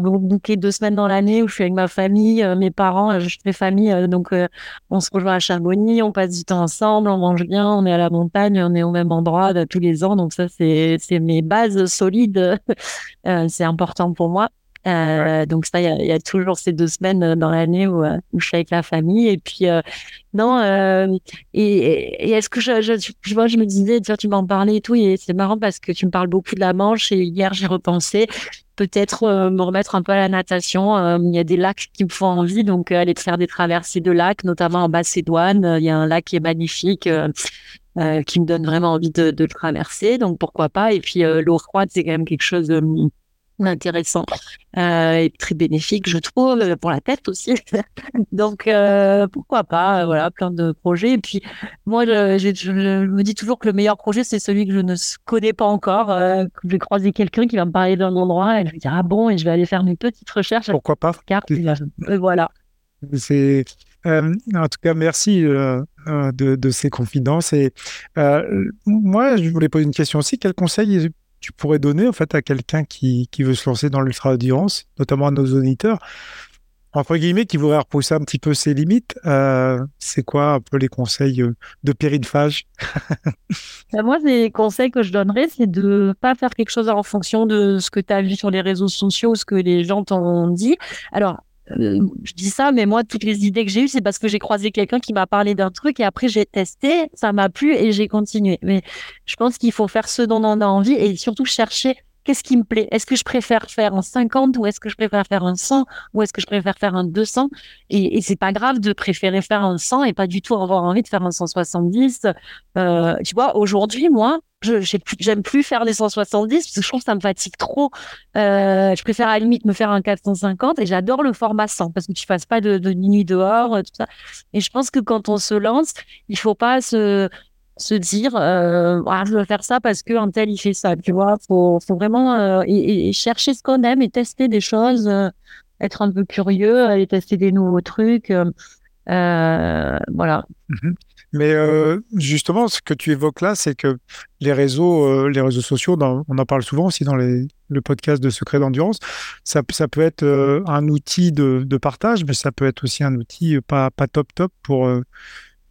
deux semaines dans l'année où je suis avec ma famille, euh, mes parents, je fais famille, donc on se rejoint à Charbonny, on passe du temps ensemble, on mange bien, on est à la montagne, on est au même endroit tous les ans, donc ça c'est mes bases solides, c'est important pour moi. Euh, donc ça, il y, a toujours ces deux semaines euh, dans l'année où, euh, où, je suis avec la famille. Et puis non, et, est-ce que je, je, je, vois, je me disais, tu, tu m'en parlais et tout, et c'est marrant parce que tu me parles beaucoup de la Manche. Et hier, j'ai repensé peut-être me remettre un peu à la natation. Il y a des lacs qui me font envie, donc aller faire des traversées de lacs, notamment en Macédoine. Il y a un lac qui est magnifique. qui me donne vraiment envie de, de le traverser, donc pourquoi pas. Et puis l'eau froide, c'est quand même quelque chose de, intéressant euh, et très bénéfique, je trouve, euh, pour la tête aussi. Donc, euh, pourquoi pas, voilà, plein de projets. Et puis, moi, je, je, me dis toujours que le meilleur projet, c'est celui que je ne connais pas encore. que je vais croiser quelqu'un qui va me parler d'un endroit et je vais dire, ah bon, et je vais aller faire mes petites recherches.
Pourquoi pas?
Carte, Voilà.
C'est... en tout cas, merci de, de, ces confidences. Et moi, je voulais poser une question aussi. Quel conseil tu pourrais donner en fait à quelqu'un qui, qui, veut se lancer dans l'ultra-endurance, notamment à nos auditeurs, entre guillemets, qui voudrait repousser un petit peu ses limites euh, C'est quoi un peu les conseils euh, de périphage?
Bah, Moi, les conseils que je donnerais, c'est de pas faire quelque chose en fonction de ce que tu as vu sur les réseaux sociaux, ce que les gens t'ont dit. Alors, euh, je dis ça, mais moi, toutes les idées que j'ai eues, c'est parce que j'ai croisé quelqu'un qui m'a parlé d'un truc et après j'ai testé, ça m'a plu et j'ai continué. Mais je pense qu'il faut faire ce dont on a envie et surtout chercher qu'est-ce qui me plaît? Est-ce que je préfère faire un 50 ou est-ce que je préfère faire un 100 ou est-ce que je préfère faire un 200 Et, et c'est pas grave de préférer faire un 100 et pas du tout avoir envie de faire un 170. Euh, tu vois, aujourd'hui, moi, je j'aime plus faire des 170 parce que je trouve que ça me fatigue trop. Euh, je préfère à la limite me faire un 450 et j'adore le format 100 parce que tu fasses pas de, de nuit dehors, tout ça. Et je pense que quand on se lance, il faut pas se se dire euh, ah, je veux faire ça parce que un tel il fait ça tu vois. Faut faut vraiment euh, chercher ce qu'on aime et tester des choses euh, être un peu curieux aller tester des nouveaux trucs voilà.
Mhm. mais justement ce que tu évoques là c'est que les réseaux les réseaux sociaux on en parle souvent aussi dans les, le podcast de secret d'endurance. Ça, ça peut être un outil de, de, partage mais ça peut être aussi un outil pas pas top top pour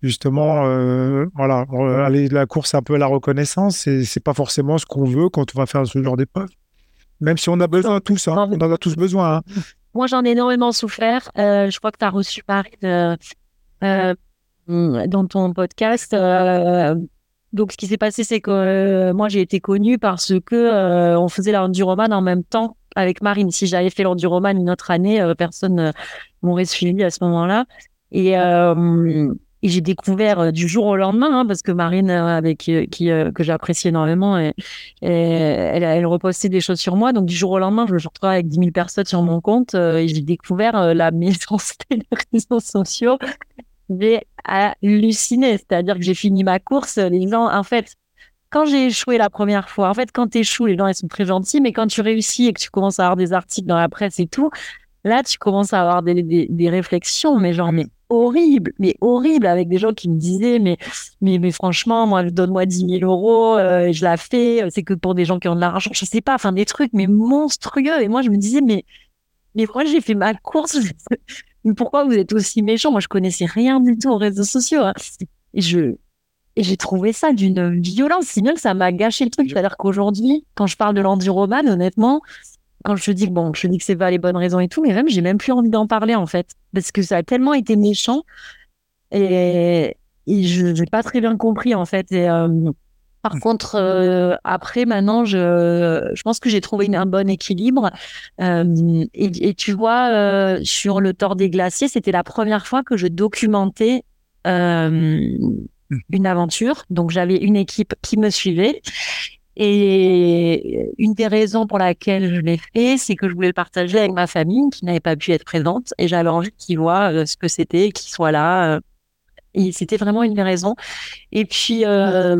justement, euh, voilà, aller de la course un peu à la reconnaissance, et c'est pas forcément ce qu'on veut quand on va faire ce genre d'épreuve. Même si on a besoin de tous, hein, on en a tous besoin. Hein.
Moi, j'en ai énormément souffert. Euh, je crois que tu as reçu Paris de, euh, dans ton podcast. donc, ce qui s'est passé, c'est que moi, j'ai été connue parce que on faisait l'enduroman en même temps avec Marine. Si j'avais fait l'enduroman une autre année, personne m'aurait suivi à ce moment-là. Et et j'ai découvert euh, du jour au lendemain, hein, parce que Marine, euh, avec euh, qui que j'apprécie énormément, et, elle, elle repostait des choses sur moi. Donc du jour au lendemain, je me retrouve avec 10 000 personnes sur mon compte et j'ai découvert la méchanceté des réseaux sociaux. J'ai halluciné, c'est-à-dire que j'ai fini ma course, les gens, en fait, quand j'ai échoué la première fois, en fait, quand tu échoues, les gens, ils sont très gentils, mais quand tu réussis et que tu commences à avoir des articles dans la presse et tout, là, tu commences à avoir des, des, des réflexions, mais genre, mais horrible, mais horrible, avec des gens qui me disaient, mais, mais, mais franchement, moi, donne-moi 10 000 euros, euh, je la fais, euh, c'est que pour des gens qui ont de l'argent, je sais pas, enfin, des trucs, mais monstrueux. Et moi, je me disais, mais, mais pourquoi j'ai fait ma course? mais pourquoi vous êtes aussi méchant? Moi, je connaissais rien du tout aux réseaux sociaux. Hein. Et je, et j'ai trouvé ça d'une violence, si bien que ça m'a gâché le truc. C'est-à-dire qu'aujourd'hui, quand je parle de l'enduroman, honnêtement, quand je dis que bon, je dis que c'est pas les bonnes raisons et tout, mais même j'ai même plus envie d'en parler en fait, parce que ça a tellement été méchant et, et je n'ai pas très bien compris en fait. Et, euh, Par contre, euh, après, maintenant, je, je pense que j'ai trouvé un bon équilibre. Euh, et, et, tu vois, sur le tort des glaciers, c'était la première fois que je documentais
Mmh.
une aventure. Donc, j'avais une équipe qui me suivait. Et une des raisons pour laquelle je l'ai fait, c'est que je voulais le partager avec ma famille qui n'avait pas pu être présente et j'avais envie qu'ils voient euh, ce que c'était, qu'ils soient là. euh, Et c'était vraiment une des raisons. Et puis, euh,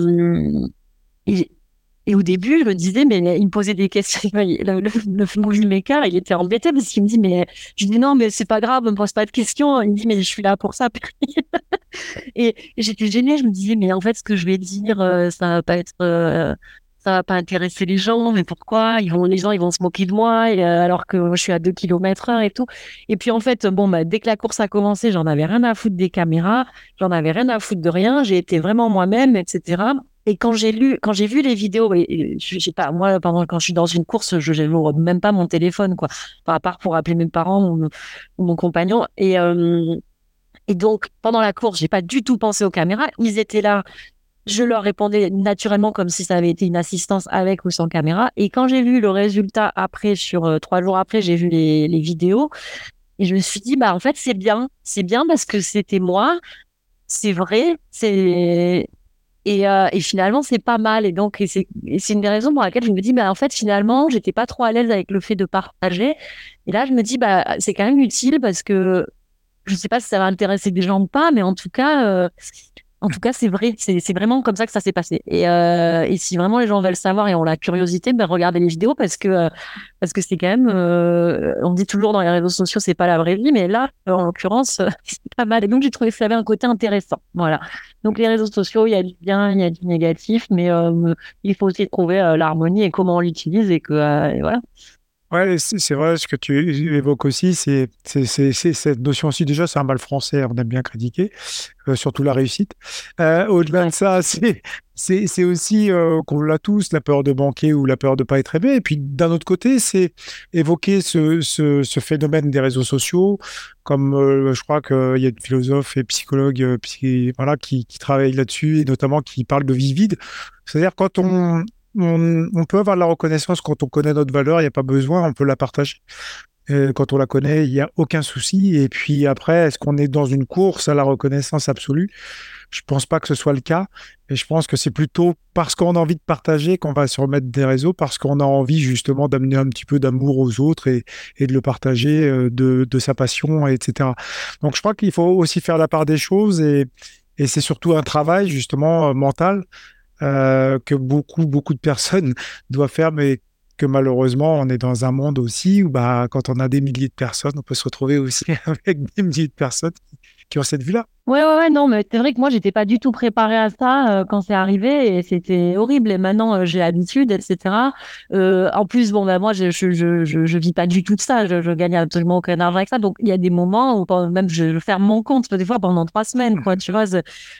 et, au début, je me disais, mais il me posait des questions. Le, le, le filmmaker, il était embêté parce qu'il me dit, mais je dis non, mais c'est pas grave, ne me pose pas de questions. Il me dit, mais je suis là pour ça. et j'étais gênée. Je me disais, mais en fait, ce que je vais dire, euh, ça va pas être, euh, ça va pas intéresser les gens. Mais pourquoi? Vont, les gens, ils vont se moquer de moi, euh, alors que je suis à 2 km heure et tout. Et puis en fait, bon, bah, dès que la course a commencé, j'en avais rien à foutre des caméras, j'en avais rien à foutre de rien. J'ai été vraiment moi-même, etc. Et quand j'ai lu, quand j'ai vu les vidéos, et, pas, moi, pendant quand je suis dans une course, je n'ouvre même pas mon téléphone, quoi, à part pour appeler mes parents ou, ou mon compagnon. Et euh, et donc pendant la course, j'ai pas du tout pensé aux caméras. Ils étaient là. Je leur répondais naturellement comme si ça avait été une assistance avec ou sans caméra. Et quand j'ai vu le résultat après, sur euh, trois jours après, j'ai vu les, vidéos et je me suis dit, bah en fait c'est bien, c'est bien parce que c'était moi, c'est vrai, c'est et, euh, et finalement, c'est pas mal. Et donc, c'est une des raisons pour laquelle je me dis, bah, en fait, finalement, j'étais pas trop à l'aise avec le fait de partager. Et là, je me dis, bah, c'est quand même utile parce que je sais pas si ça va intéresser des gens ou pas, mais en tout cas, euh, en tout cas, c'est vrai. C'est vraiment comme ça que ça s'est passé. Et, euh, et si vraiment les gens veulent savoir et ont la curiosité, ben, regardez les vidéos parce que, euh, parce que c'est quand même, euh, on dit toujours dans les réseaux sociaux, c'est pas la vraie vie, mais là, en l'occurrence, c'est pas mal. Et donc, j'ai trouvé que ça avait un côté intéressant. Voilà. Donc les réseaux sociaux, il y a du bien, il y a du négatif, mais il faut aussi trouver l'harmonie et comment on l'utilise et que et voilà.
Ouais, c'est vrai, ce que tu évoques aussi, c'est cette notion aussi, déjà, c'est un mal français, on aime bien critiquer, euh, surtout la réussite. Euh, au-delà de ça, c'est aussi euh, qu'on l'a tous, la peur de manquer ou la peur de pas être aimé. Et puis, d'un autre côté, c'est évoquer ce, ce, ce phénomène des réseaux sociaux, comme je crois qu'il y a des philosophes et psychologues psy- voilà, qui, qui travaillent là-dessus, et notamment qui parlent de vie vide. C'est-à-dire quand on, on, peut avoir la reconnaissance quand on connaît notre valeur, il n'y a pas besoin, on peut la partager. Quand on la connaît, il n'y a aucun souci. Et puis après, est-ce qu'on est dans une course à la reconnaissance absolue? Je pense pas que ce soit le cas. Et je pense que c'est plutôt parce qu'on a envie de partager qu'on va se remettre des réseaux, parce qu'on a envie justement d'amener un petit peu d'amour aux autres et, de le partager, euh, de, sa passion, etc. Donc je crois qu'il faut aussi faire la part des choses et, et c'est surtout un travail justement euh, mental euh, que beaucoup, beaucoup de personnes doivent faire, mais que malheureusement, on est dans un monde aussi où bah, quand on a des milliers de personnes, on peut se retrouver aussi avec des milliers de personnes qui ont cette vue-là.
Ouais, ouais, ouais, non, mais c'est vrai que moi, j'étais pas du tout préparée à ça euh, quand c'est arrivé et c'était horrible. Et maintenant, euh, j'ai l'habitude, etc. Euh, en plus, bon, bah, moi, je, je, je, je, vis pas du tout de ça. Je, gagne absolument aucun argent avec ça. Donc, il y a des moments où même je, ferme mon compte, des fois pendant trois semaines, quoi. Tu vois,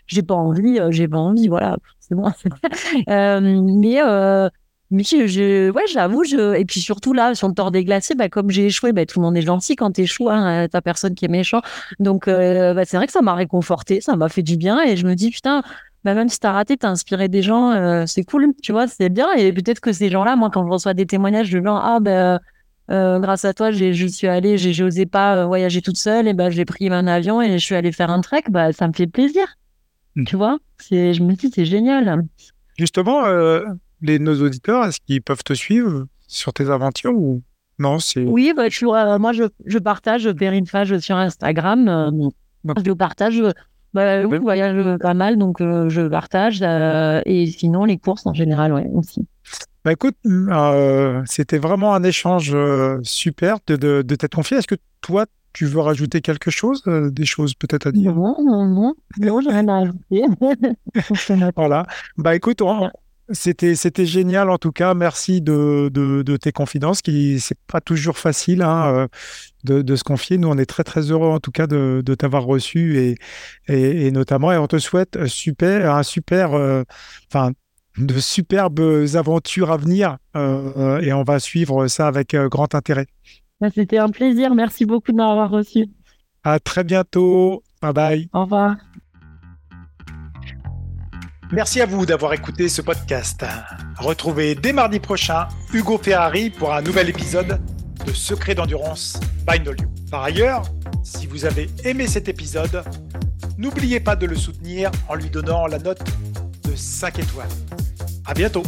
j'ai pas envie, j'ai pas envie, voilà, c'est bon. mais, mais je, je- ouais, j'avoue, je, et puis surtout là, sur le tort des glaciers, bah, comme j'ai échoué, bah, tout le monde est gentil quand t'échoues, hein, t'as personne qui est méchant. Donc, euh, bah, c'est vrai que ça m'a réconforté, ça m'a fait du bien et je me dis, putain, bah, même si t'as raté, t'as inspiré des gens, euh, c'est cool, tu vois, c'est bien. Et peut-être que ces gens-là, moi, quand je reçois des témoignages de gens, ah, ben, euh, grâce à toi, j'ai, je suis allée, j'ai, j'osais pas euh, voyager toute seule, et ben, j'ai pris un avion et je suis allée faire un trek, bah, ça me fait plaisir.
Mm.
Tu vois, c'est, je me dis, c'est génial.
Justement, euh, les, nos auditeurs, est-ce qu'ils peuvent te suivre sur tes aventures ou non.
Oui, bah, je, euh, moi, je, je partage, je page sur Instagram. euh, je le partage. euh, Bah, oui, je voyage pas mal, donc euh, je partage. euh, et sinon, les courses en général, ouais, aussi.
Bah écoute, c'était vraiment un échange super de, de, de t'être confié. Est-ce que toi, tu veux rajouter quelque chose, euh, des choses peut-être à dire?
Non, non, non. Non, j'ai rien à ajouter.
Voilà. Bah écoute, on- c'était c'était génial en tout cas. Merci de, de, de tes confidences, qui c'est pas toujours facile hein, euh, de, de se confier. Nous, on est très très heureux en tout cas de, t'avoir reçu et, et, et notamment, et on te souhaite un super, un super, euh, enfin, de superbes aventures à venir euh, euh, et on va suivre ça avec euh, grand intérêt.
Bah, C'était un plaisir. Merci beaucoup de m'avoir reçu.
À très bientôt. Bye bye.
Au revoir.
Merci à vous d'avoir écouté ce podcast. Retrouvez dès mardi prochain Hugo Ferrari pour un nouvel épisode de Secret d'endurance by Nolio. Par ailleurs, si vous avez aimé cet épisode, n'oubliez pas de le soutenir en lui donnant la note de 5 étoiles. À bientôt!